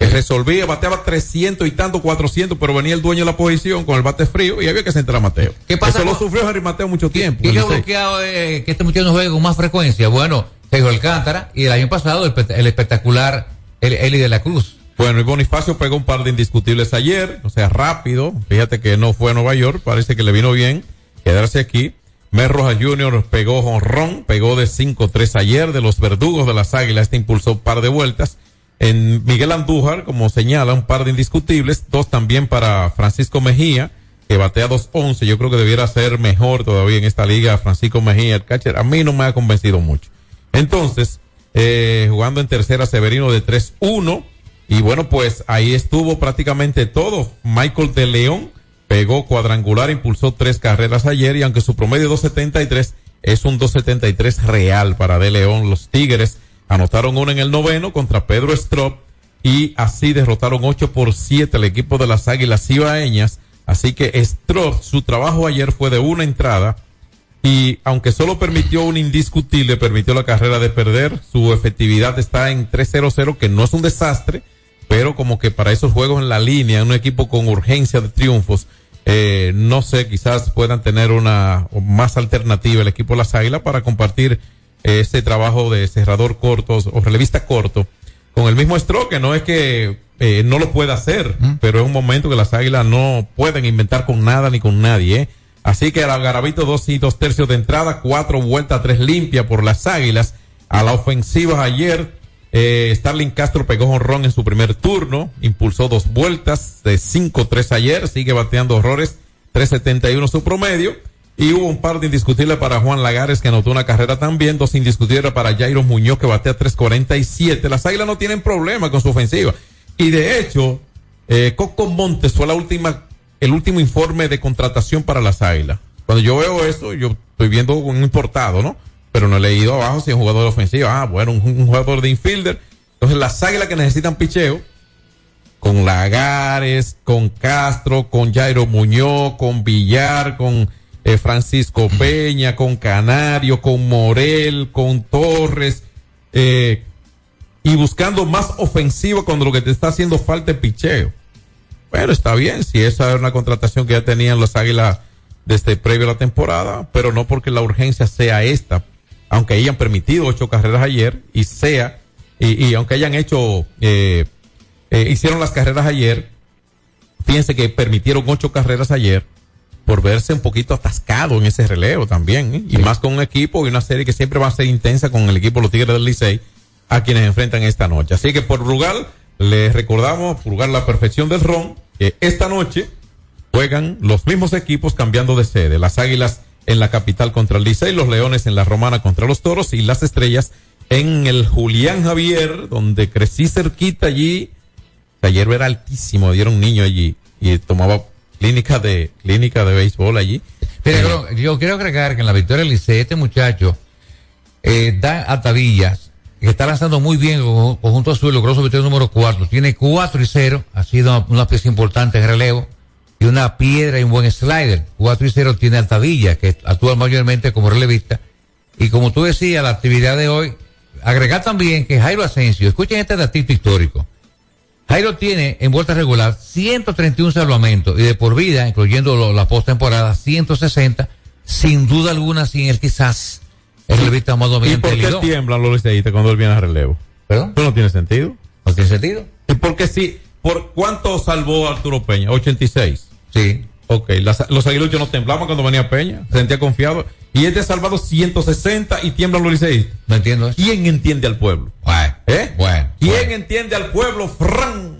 Speaker 3: que resolvía, bateaba 300 y tanto, 400, pero venía el dueño de la posición con el bate frío y había que sentar a Mateo.
Speaker 4: ¿Qué pasa?
Speaker 3: Eso lo sufrió Harry Mateo mucho tiempo.
Speaker 4: ¿Qué, ha bloqueado eh, que este muchacho no juegue con más frecuencia? Bueno, Sergio Alcántara y el año pasado el, espectacular Eli de la Cruz.
Speaker 3: Bueno, y Bonifacio pegó un par de indiscutibles ayer, o sea, rápido. Fíjate que no fue a Nueva York, parece que le vino bien quedarse aquí. Mer Rojas Jr. pegó jonrón, pegó de 5-3 ayer de los verdugos de las águilas, este impulsó un par de vueltas. En Miguel Andújar, como señala, un par de indiscutibles, dos también para Francisco Mejía, que batea 2-11. Yo creo que debiera ser mejor todavía en esta liga Francisco Mejía, el catcher. A mí no me ha convencido mucho. Entonces, eh, jugando en tercera Severino de 3-1. Y bueno, pues ahí estuvo prácticamente todo. Michael de León pegó cuadrangular, impulsó tres carreras ayer y aunque su promedio 273 es un 273 real para de León, los Tigres Anotaron uno en el noveno contra Pedro Strop y así derrotaron 8 por 7 al equipo de las Águilas Cibaeñas. Así que Strop, su trabajo ayer fue de una entrada y aunque solo permitió un indiscutible, permitió la carrera de perder, su efectividad está en 3-0-0, que no es un desastre, pero como que para esos juegos en la línea, un equipo con urgencia de triunfos, eh, no sé, quizás puedan tener una más alternativa el equipo las Águilas para compartir este trabajo de cerrador corto o relevista corto con el mismo stroke, no es que eh, no lo pueda hacer, pero es un momento que las águilas no pueden inventar con nada ni con nadie. ¿eh? Así que al Garabito dos y dos tercios de entrada, cuatro vueltas, tres limpias por las águilas. A la ofensiva ayer, eh, Starling Castro pegó ron en su primer turno, impulsó dos vueltas de 5-3 ayer, sigue bateando horrores, 3.71 su promedio. Y hubo un par de indiscutibles para Juan Lagares que anotó una carrera también, dos indiscutibles para Jairo Muñoz que batea 3.47. Las Águilas no tienen problema con su ofensiva. Y de hecho, eh, Coco Montes fue la última, el último informe de contratación para las Águilas. Cuando yo veo eso, yo estoy viendo un importado, ¿no? Pero no he leído abajo si es un jugador de ofensiva. Ah, bueno, un, jugador de infielder. Entonces las Águilas que necesitan picheo, con Lagares, con Castro, con Jairo Muñoz, con Villar, con eh, Francisco Peña, con Canario, con Morel, con Torres, eh, y buscando más ofensivo cuando lo que te está haciendo falta es picheo. Bueno, está bien, si esa era una contratación que ya tenían los Águilas desde previo a la temporada, pero no porque la urgencia sea esta, aunque hayan permitido ocho carreras ayer y sea, y, aunque hayan hecho, eh, hicieron las carreras ayer, fíjense que permitieron ocho carreras ayer, por verse un poquito atascado en ese relevo también, ¿eh? y más con un equipo y una serie que siempre va a ser intensa con el equipo Los Tigres del Licey, a quienes enfrentan esta noche. Así que por Rugal, les recordamos, Rugal la perfección del ron, que esta noche juegan los mismos equipos cambiando de sede. Las Águilas en la capital contra el Licey, los Leones en la Romana contra los Toros y las Estrellas en el Julián Javier, donde crecí cerquita allí. Ayer era altísimo, dieron un niño allí y tomaba clínica de, clínica de béisbol allí.
Speaker 4: Pero eh, yo quiero agregar que en la victoria del Licey, este muchacho, eh, Dan Atavillas, que está lanzando muy bien conjunto azul, logró su victoria número 4. Tiene 4 y 0, ha sido una pieza importante en relevo, y una piedra y un buen slider. 4 y 0 tiene Altavilla, que actúa mayormente como relevista. Y como tú decías, la actividad de hoy, agregar también que Jairo Asensio, escuchen este datito histórico. Jairo tiene en vuelta regular 131 salvamentos y de por vida, incluyendo la postemporada, 160. Sin duda alguna, sin él quizás el relevista más dominante.
Speaker 3: ¿Y por qué tiemblan los liceístas cuando él viene a relevo?
Speaker 4: ¿Perdón?
Speaker 3: ¿Eso no tiene sentido?
Speaker 4: ¿No tiene sentido?
Speaker 3: ¿Y por qué sí? ¿Por cuánto salvó Arturo Peña? 86.
Speaker 4: Sí.
Speaker 3: Ok, las- los aguiluchos no temblaban cuando venía Peña, se sentía confiado. Y este ha salvado 160 y tiemblan los liceístas.
Speaker 4: No entiendo eso.
Speaker 3: ¿Quién entiende al pueblo?
Speaker 4: Bueno,
Speaker 3: ¿Eh?
Speaker 4: bueno.
Speaker 3: ¿Quién entiende al pueblo, Fran?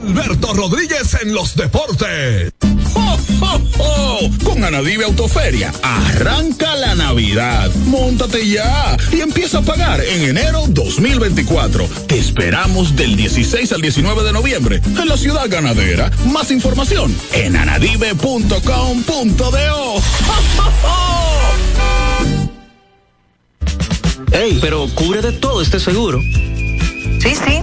Speaker 6: Alberto Rodríguez en los deportes. ¡Jo, jo, jo! Con Anadive Autoferia, arranca la Navidad. Móntate ya y empieza a pagar en enero 2024. Te esperamos del 16 al 19 de noviembre en la ciudad ganadera. Más información en anadive.com.do. ¡Jo, jo, jo!
Speaker 20: Ey, pero cubre de todo este seguro.
Speaker 7: Sí, sí,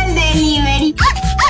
Speaker 8: el delivery?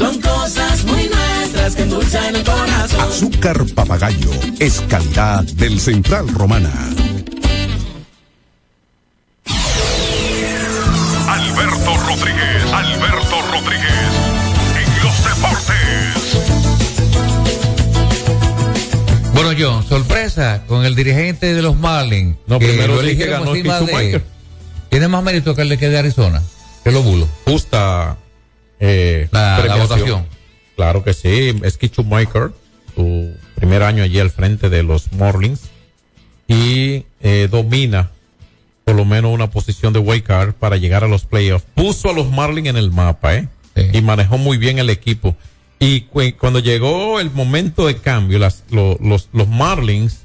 Speaker 2: Son cosas muy nuestras que endulzan el corazón.
Speaker 5: Azúcar papagayo es calidad del Central Romana.
Speaker 19: Alberto Rodríguez, Alberto Rodríguez, en los deportes.
Speaker 4: Bueno, John, sorpresa con el dirigente de los Marlins.
Speaker 3: No, primero
Speaker 4: lo
Speaker 3: dije ganó
Speaker 4: de-. Tiene más mérito que el de que de Arizona, que los bulos.
Speaker 3: Justa eh,
Speaker 4: La- la votación.
Speaker 3: Claro que sí, es Schumacher, su primer año allí al frente de los Marlins, y eh, domina por lo menos una posición de wild card para llegar a los playoffs. Puso a los Marlins en el mapa, ¿eh? Y manejó muy bien el equipo. Y cu- cuando llegó el momento de cambio, las, lo- los, los Marlins,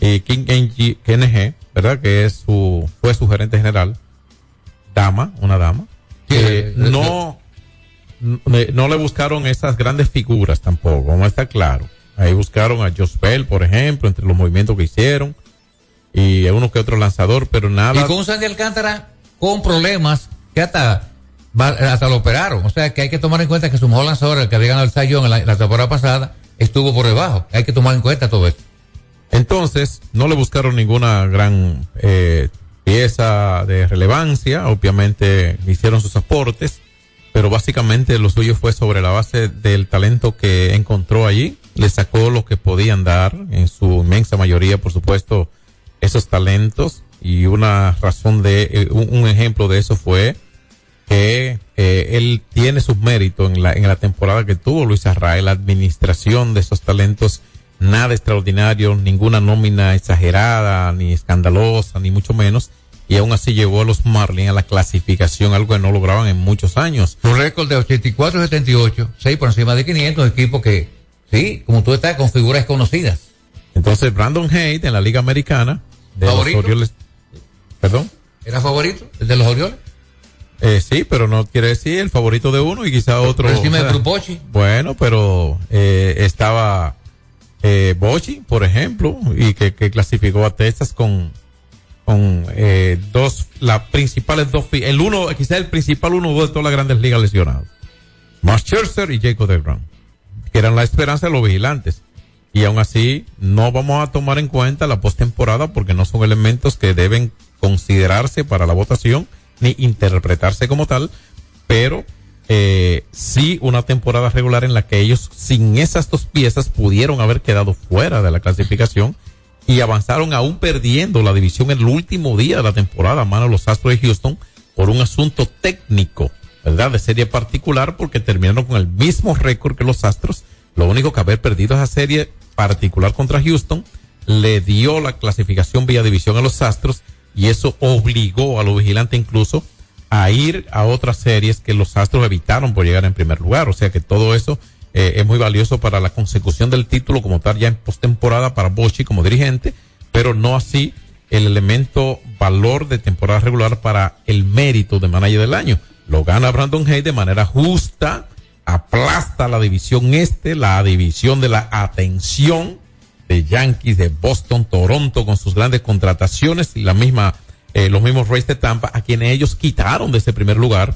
Speaker 3: eh, King NG, KNG, ¿verdad? Que es su, fue su gerente general, dama, una dama, eh, no, no, le buscaron esas grandes figuras tampoco, vamos a estar claro. Ahí buscaron a Josh Bell, por ejemplo, entre los movimientos que hicieron, y a uno que otro lanzador, pero nada.
Speaker 4: Y con Sandy Alcántara con problemas que hasta, hasta lo operaron. O sea que hay que tomar en cuenta que su mejor lanzador, el que había ganado el Young en la, la temporada pasada, estuvo por debajo. Hay que tomar en cuenta todo esto.
Speaker 3: Entonces, no le buscaron ninguna gran eh, pieza de relevancia. Obviamente hicieron sus aportes, pero básicamente lo suyo fue sobre la base del talento que encontró allí. Le sacó lo que podían dar, en su inmensa mayoría, por supuesto, esos talentos. Y una razón de, eh, un, ejemplo de eso fue que eh, él tiene sus méritos en la, en la temporada que tuvo Luis Arraez, la administración de esos talentos, nada extraordinario, ninguna nómina exagerada, ni escandalosa, ni mucho menos, y aún así llevó a los Marlins a la clasificación, algo que no lograban en muchos años.
Speaker 4: Un récord de 84-78, 6 por encima de 500, equipo que, sí, como tú estás, con figuras conocidas.
Speaker 3: Entonces, Brandon Haidt en la Liga Americana, de
Speaker 4: ¿Favorito?
Speaker 3: los Orioles, perdón,
Speaker 4: ¿Era favorito? ¿El de los Orioles?
Speaker 3: Eh, sí, pero no quiere decir el favorito de uno y quizá otro.
Speaker 4: Por encima
Speaker 3: o
Speaker 4: de
Speaker 3: sea,
Speaker 4: Grupochi.
Speaker 3: Bueno, pero eh, estaba eh, Bochi, por ejemplo, y que, que clasificó a Texas con con eh, dos, las principales dos, el uno, quizá el principal uno de todas las grandes ligas lesionados. Scherzer y Jacob DeGrom, que eran la esperanza de los vigilantes. Y aún así, no vamos a tomar en cuenta la postemporada porque no son elementos que deben considerarse para la votación ni interpretarse como tal, pero eh, sí una temporada regular en la que ellos sin esas dos piezas pudieron haber quedado fuera de la clasificación y avanzaron aún perdiendo la división el último día de la temporada a mano de los Astros de Houston por un asunto técnico, ¿verdad? De serie particular porque terminaron con el mismo récord que los Astros. Lo único que haber perdido esa serie particular contra Houston le dio la clasificación vía división a los Astros y eso obligó a los vigilantes incluso a ir a otras series que los Astros evitaron por llegar en primer lugar. O sea que todo eso eh, es muy valioso para la consecución del título como tal ya en postemporada para Bochi como dirigente, pero no así el elemento valor de temporada regular para el mérito de manager del año. Lo gana Brandon Hay de manera justa, aplasta la división este, la división de la atención de Yankees, de Boston, Toronto con sus grandes contrataciones y la misma, eh, los mismos Rays de Tampa, a quienes ellos quitaron de ese primer lugar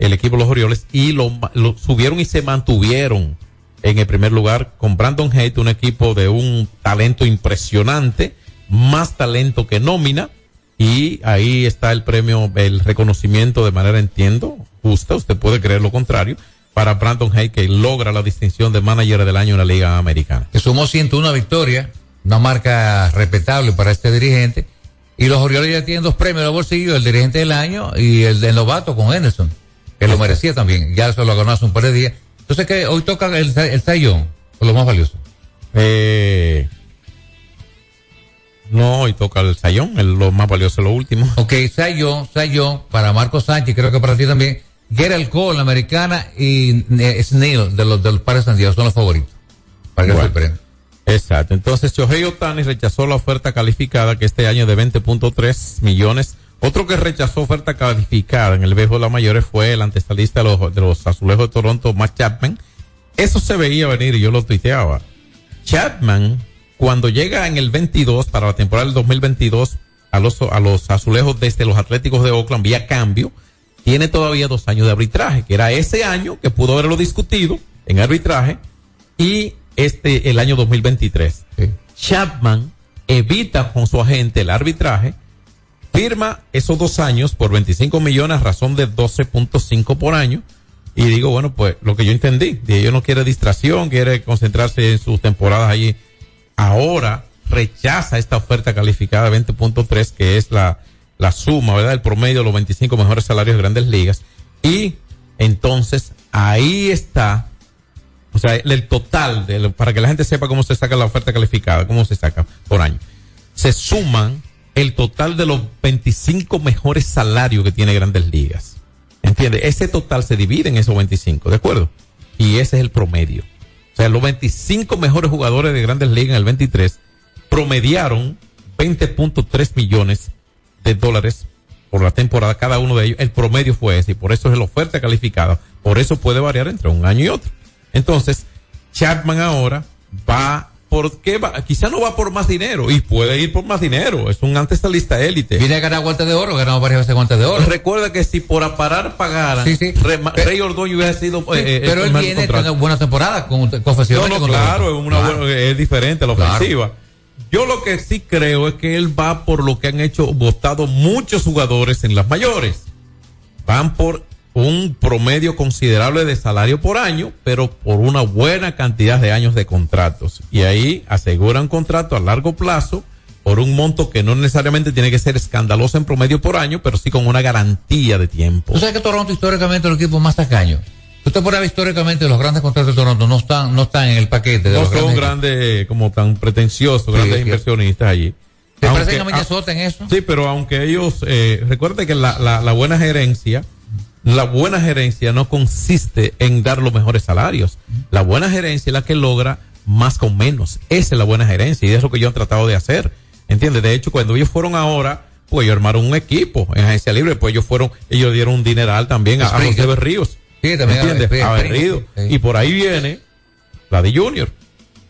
Speaker 3: el equipo de los Orioles y lo, subieron y se mantuvieron en el primer lugar con Brandon Haight, un equipo de un talento impresionante, más talento que nómina, y ahí está el premio, el reconocimiento de manera, entiendo, justa, usted puede creer lo contrario, para Brandon Haight que logra la distinción de manager del año en la Liga Americana.
Speaker 4: que sumó 101 victorias, una marca respetable para este dirigente. Y los Orioles ya tienen dos premios en los bolsillos, el dirigente del año y el de novato con Henderson, que lo merecía también. Ya se lo ganó hace un par de días. Entonces, que hoy toca el, el Sayón, por lo más valioso.
Speaker 3: Eh, no, y toca el sayón, el, lo más valioso, lo último.
Speaker 4: Ok, Sayón, Sayón, para Marco Sánchez, creo que para ti también. Gerald Cole, la americana, y eh, Snell, de los, de los pares San Diego, son los favoritos. Para que
Speaker 3: Bueno.
Speaker 4: se premio.
Speaker 3: Exacto. Entonces, Shohei Otani rechazó la oferta calificada que este año de 20.3 millones. Otro que rechazó oferta calificada en el béisbol de las mayores fue el antestalista de los, de los azulejos de Toronto, Matt Chapman. Eso se veía venir y yo lo tuiteaba. Chapman, cuando llega en el 22 para la temporada del 2022 a los, a los azulejos desde los Atléticos de Oakland vía cambio, tiene todavía dos años de arbitraje, que era ese año que pudo haberlo discutido en arbitraje y este el año 2023. Chapman evita con su agente el arbitraje, firma esos dos años por 25 millones razón de 12.5 por año. Y digo, bueno, pues lo que yo entendí, de ellos no quiere distracción, quiere concentrarse en sus temporadas allí. Ahora rechaza esta oferta calificada de 20.3, que es la, la suma, ¿verdad? El promedio de los 25 mejores salarios de grandes ligas. Y entonces ahí está o sea, el, total, de para que la gente sepa cómo se saca la oferta calificada, cómo se saca por año. Se suman el total de los 25 mejores salarios que tiene Grandes Ligas. ¿Entiendes? Ese total se divide en esos 25, ¿de acuerdo? Y ese es el promedio. O sea, los 25 mejores jugadores de Grandes Ligas en el 23 promediaron 20.3 millones de dólares por la temporada cada uno de ellos. El promedio fue ese y por eso es la oferta calificada. Por eso puede variar entre un año y otro. Entonces, Chapman ahora va por qué va, quizá no va por más dinero y puede ir por más dinero. Es un antestalista élite.
Speaker 4: Viene a ganar guantes de oro, ganamos varias veces guantes de oro.
Speaker 3: Recuerda que si por aparar pagaran,
Speaker 4: Sí, sí.
Speaker 3: Re- Rey Ordoño hubiera sido.
Speaker 4: Sí,
Speaker 3: eh, eh,
Speaker 4: pero él viene teniendo buena temporada con
Speaker 3: No,
Speaker 4: confesiones.
Speaker 3: no, claro, es, una buena- es diferente la
Speaker 4: Claro.
Speaker 3: ofensiva. Yo lo que sí creo es que él va por lo que han hecho, votado muchos jugadores en las mayores. Van por un promedio considerable de salario por año, pero por una buena cantidad de años de contratos. Y ahí aseguran contrato a largo plazo por un monto que no necesariamente tiene que ser escandaloso en promedio por año, pero sí con una garantía de tiempo.
Speaker 4: Tú sabes que Toronto históricamente es el equipo más tacaño. Tú te pones a ver históricamente los grandes contratos de Toronto no están, no están en el paquete de
Speaker 3: no
Speaker 4: los
Speaker 3: son
Speaker 4: grandes.
Speaker 3: grandes, como tan pretenciosos,
Speaker 4: Sí,
Speaker 3: grandes
Speaker 4: es que-
Speaker 3: inversionistas allí.
Speaker 4: ¿Te
Speaker 3: Aunque-
Speaker 4: parecen a Minnesota en eso?
Speaker 3: Sí, pero aunque ellos, eh, recuerde que la, la, la buena gerencia, la buena gerencia no consiste en dar los mejores salarios. La buena gerencia es la que logra más con menos. Esa es la buena gerencia y es lo que yo he tratado de hacer. ¿Entiendes? De hecho, cuando ellos fueron ahora pues ellos armaron un equipo en agencia libre, pues ellos fueron, ellos dieron un dineral también a, a. José Berríos.
Speaker 4: Sí, también a-
Speaker 3: ¿Entiendes?
Speaker 4: a-
Speaker 3: Berríos.
Speaker 4: sí.
Speaker 3: Y por ahí viene la de Junior.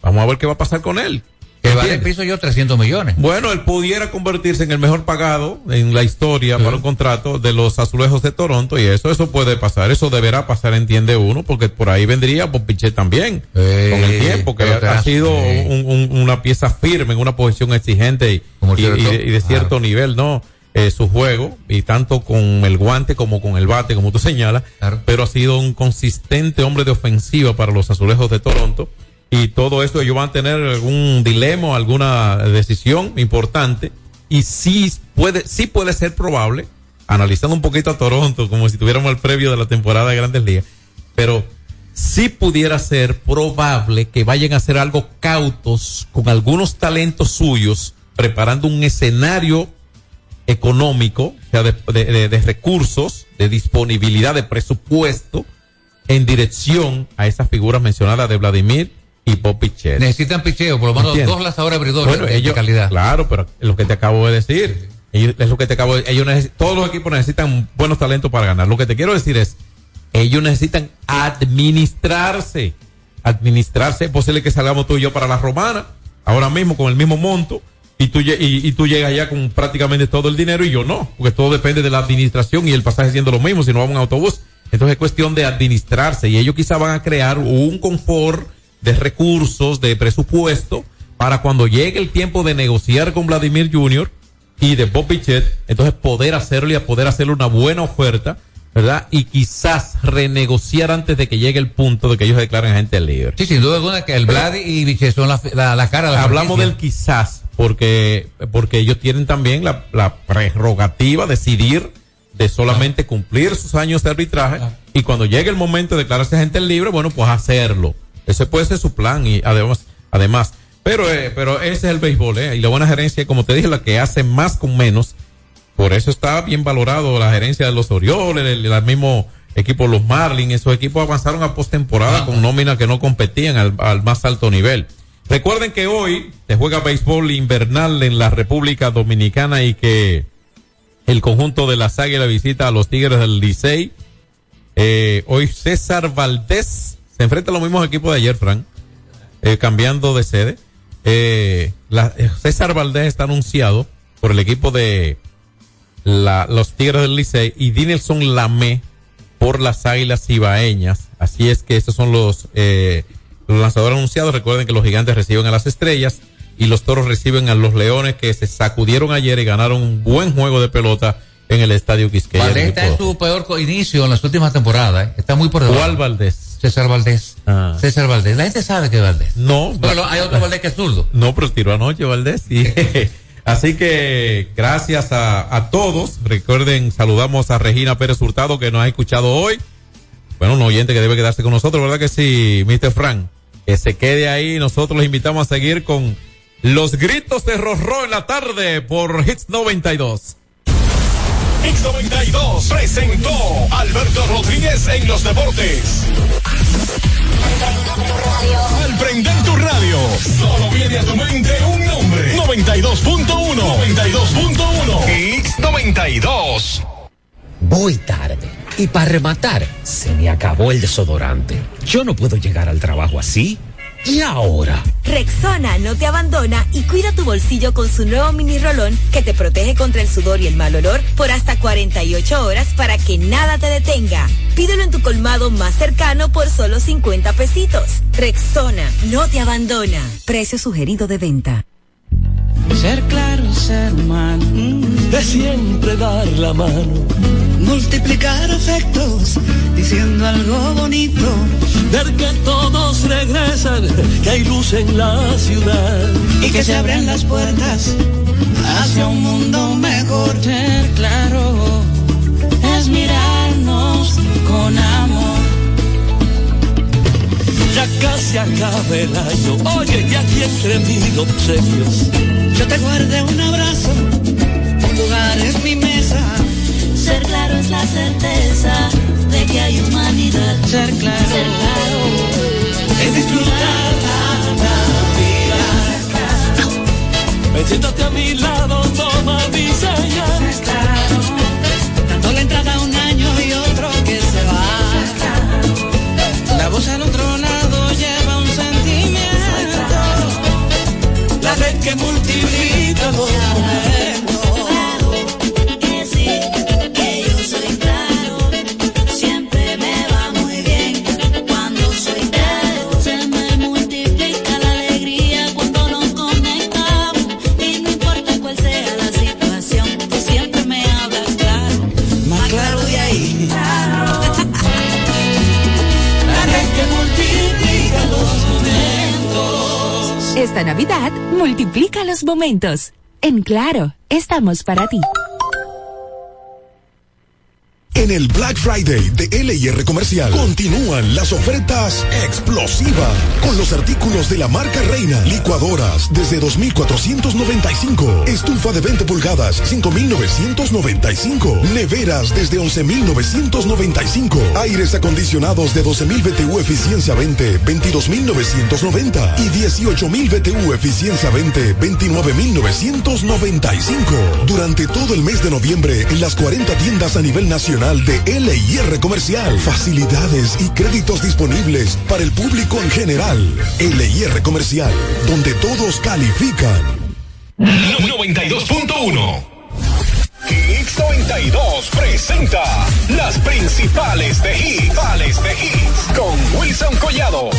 Speaker 3: Vamos a ver qué va a pasar con él.
Speaker 4: Que vale,
Speaker 3: ¿Entiendes?
Speaker 4: piso yo 300 millones.
Speaker 3: Bueno, él pudiera convertirse en el mejor pagado en la historia para un contrato de los azulejos de Toronto y eso, eso puede pasar, eso deberá pasar, entiende uno, porque por ahí vendría Pichет también con el tiempo, que ha, sido un- un- una pieza firme en una posición exigente y,
Speaker 4: Como el
Speaker 3: y- y
Speaker 4: cierto.
Speaker 3: de, y de cierto nivel, ¿no? Eh, su juego y tanto con el guante como con el bate, como tú señalas, pero ha sido un consistente hombre de ofensiva para los azulejos de Toronto y todo esto ellos van a tener algún dilema, alguna decisión importante y sí puede, sí puede ser probable, analizando un poquito a Toronto como si tuviéramos el previo de la temporada de Grandes Ligas, pero sí pudiera ser probable que vayan a hacer algo cautos con algunos talentos suyos, preparando un escenario económico, o sea, de, de- recursos, de disponibilidad de presupuesto en dirección a esas figuras mencionadas de Vladimir y.
Speaker 4: Necesitan picheo, por lo menos
Speaker 3: ¿Entiendes?
Speaker 4: dos lanzadores abridores
Speaker 3: Bueno,
Speaker 4: de, de
Speaker 3: ellos,
Speaker 4: calidad.
Speaker 3: claro, pero es lo que te acabo de decir. Ellos- es lo que te acabo de, ellos necesi- todos los equipos necesitan buenos talentos para ganar. Lo que te quiero decir es, ellos necesitan administrarse. Administrarse. Es posible que salgamos tú y yo para la romana, ahora mismo con el mismo monto, y tú, y, y tú llegas ya con prácticamente todo el dinero y yo no, porque todo depende de la administración y el pasaje siendo lo mismo, si no vamos en autobús. Entonces es cuestión de administrarse y ellos quizá van a crear un confort de recursos, de presupuesto, para cuando llegue el tiempo de negociar con Vladimir Jr. y de Bob Pichет, entonces poder hacerlo y poder hacerle una buena oferta, ¿verdad? Y quizás renegociar antes de que llegue el punto de que ellos declaren gente libre.
Speaker 4: Sí, sin duda alguna que el Vlad y Vichet son la, la, la cara de la
Speaker 3: Hablamos
Speaker 4: franquicia.
Speaker 3: del quizás, porque, porque ellos tienen también la, la prerrogativa de decidir de solamente cumplir sus años de arbitraje y cuando llegue el momento de declararse gente libre, bueno, pues hacerlo. Ese puede ser su plan y además, además, pero, eh, pero ese es el béisbol, eh, y la buena gerencia, como te dije, la que hace más con menos, por eso está bien valorado la gerencia de los Orioles, el, el mismo equipo los Marlins, esos equipos avanzaron a postemporada con nóminas que no competían al, al más alto nivel. Recuerden que hoy se juega béisbol invernal en la República Dominicana y que el conjunto de las Águilas visita a los Tigres del Licey. Eh, hoy César Valdés se enfrenta a los mismos equipos de ayer, Frank, eh, cambiando de sede. Eh, eh, César Valdés está anunciado por el equipo de los Tigres del Licey y Dinelson Lamé por las Águilas Cibaeñas. Así es que estos son los lanzadores anunciados. Recuerden que los gigantes reciben a las estrellas y los toros reciben a los leones que se sacudieron ayer y ganaron un buen juego de pelota en el estadio Quisqueya.
Speaker 4: Valdés está en su peor inicio en las últimas temporadas. ¿eh? Está muy por debajo.
Speaker 3: ¿Cuál Valdés?
Speaker 4: César Valdés.
Speaker 3: Ah.
Speaker 4: César Valdés. La gente sabe que es Valdés.
Speaker 3: No.
Speaker 4: Pero hay otro Valdés que es zurdo.
Speaker 3: No, pero tiró anoche Valdés. sí. Así que gracias a, a todos. Recuerden, saludamos a Regina Pérez Hurtado que nos ha escuchado hoy. Bueno, un oyente que debe quedarse con nosotros, ¿verdad que sí, Mr. Frank? Que se quede ahí. Nosotros los invitamos a seguir con los gritos de Rorró en la tarde por Hits 92.
Speaker 19: X92 presentó Alberto Rodríguez en los deportes. Al prender tu radio, solo viene a tu mente un nombre. 92.1. 92.1. X92.
Speaker 21: Voy tarde. Y para rematar, se me acabó el desodorante. Yo no puedo llegar al trabajo así. ¿Y ahora?
Speaker 22: Rexona no te abandona y cuida tu bolsillo con su nuevo mini rolón que te protege contra el sudor y el mal olor por hasta 48 horas para que nada te detenga. Pídelo en tu colmado más cercano por solo 50 pesitos. Rexona no te abandona. Precio sugerido de venta.
Speaker 2: Ser claro, ser humano, de siempre dar la mano, multiplicar afectos, diciendo algo bonito, ver que todos regresan, que hay luz en la ciudad y que se abren las puertas hacia un mundo mejor. Ser claro es mirarnos con amor. Ya casi acaba el año, oye, y aquí entre mil obsequios. Yo te guardé un abrazo, un lugar es mi mesa.
Speaker 22: Ser claro es la certeza de que hay humanidad.
Speaker 2: Ser claro, es disfrutar la vida. Ven, siéntate a mi lado, toma mi señal.
Speaker 23: Ser claro,
Speaker 1: dando la entrada a un año y otro que se va. Ser claro, la voz al otro lado lleva un sentimiento. Ser claro, la red que
Speaker 23: multiplica los momentos. En Claro, estamos para ti.
Speaker 24: En el Black Friday de LIR Comercial continúan las ofertas explosivas con los artículos de la marca Reina. Licuadoras desde 2,495. Estufa de 20 pulgadas, 5,995. Neveras desde 11,995. Aires acondicionados de 12,000 BTU eficiencia 20, 22,990. Y 18,000 BTU eficiencia 20, 29,995. Durante todo el mes de noviembre en las 40 tiendas a nivel nacional de LIR Comercial. Facilidades y créditos disponibles para el público en general. LIR Comercial, donde todos califican.
Speaker 6: 92.1 X92 presenta las principales de hits, de hits con Wilson Collado.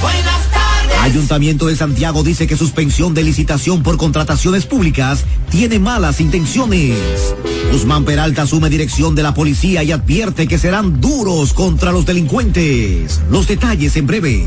Speaker 25: Buenas tardes. Ayuntamiento de Santiago dice que suspensión de licitación por contrataciones públicas tiene malas intenciones. Guzmán Peralta asume dirección de la policía y advierte que serán duros contra los delincuentes. Los detalles en breve.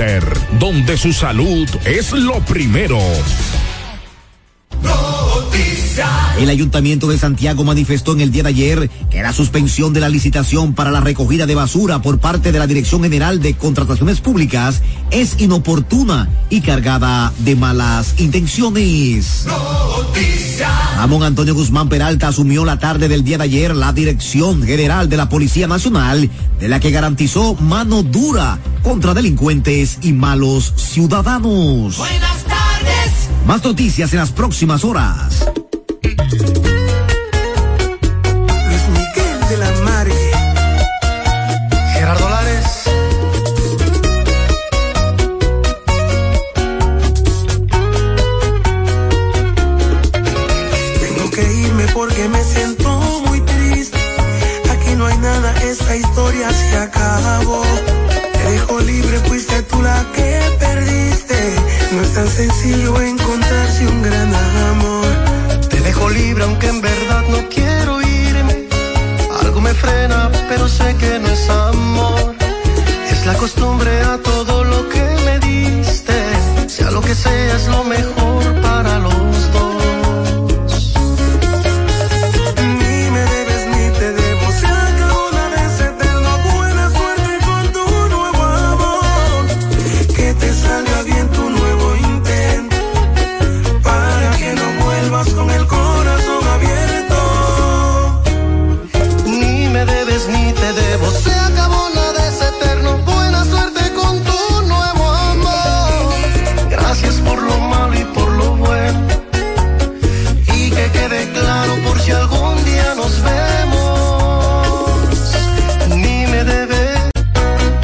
Speaker 6: donde su salud es lo primero.
Speaker 25: El Ayuntamiento de Santiago manifestó en el día de ayer que la suspensión de la licitación para la recogida de basura por parte de la Dirección General de Contrataciones Públicas es inoportuna y cargada de malas intenciones. Ramón Antonio Guzmán Peralta asumió la tarde del día de ayer la Dirección General de la Policía Nacional, de la que garantizó mano dura contra delincuentes y malos ciudadanos. Buenas tardes. Más noticias en las próximas horas.
Speaker 1: thank you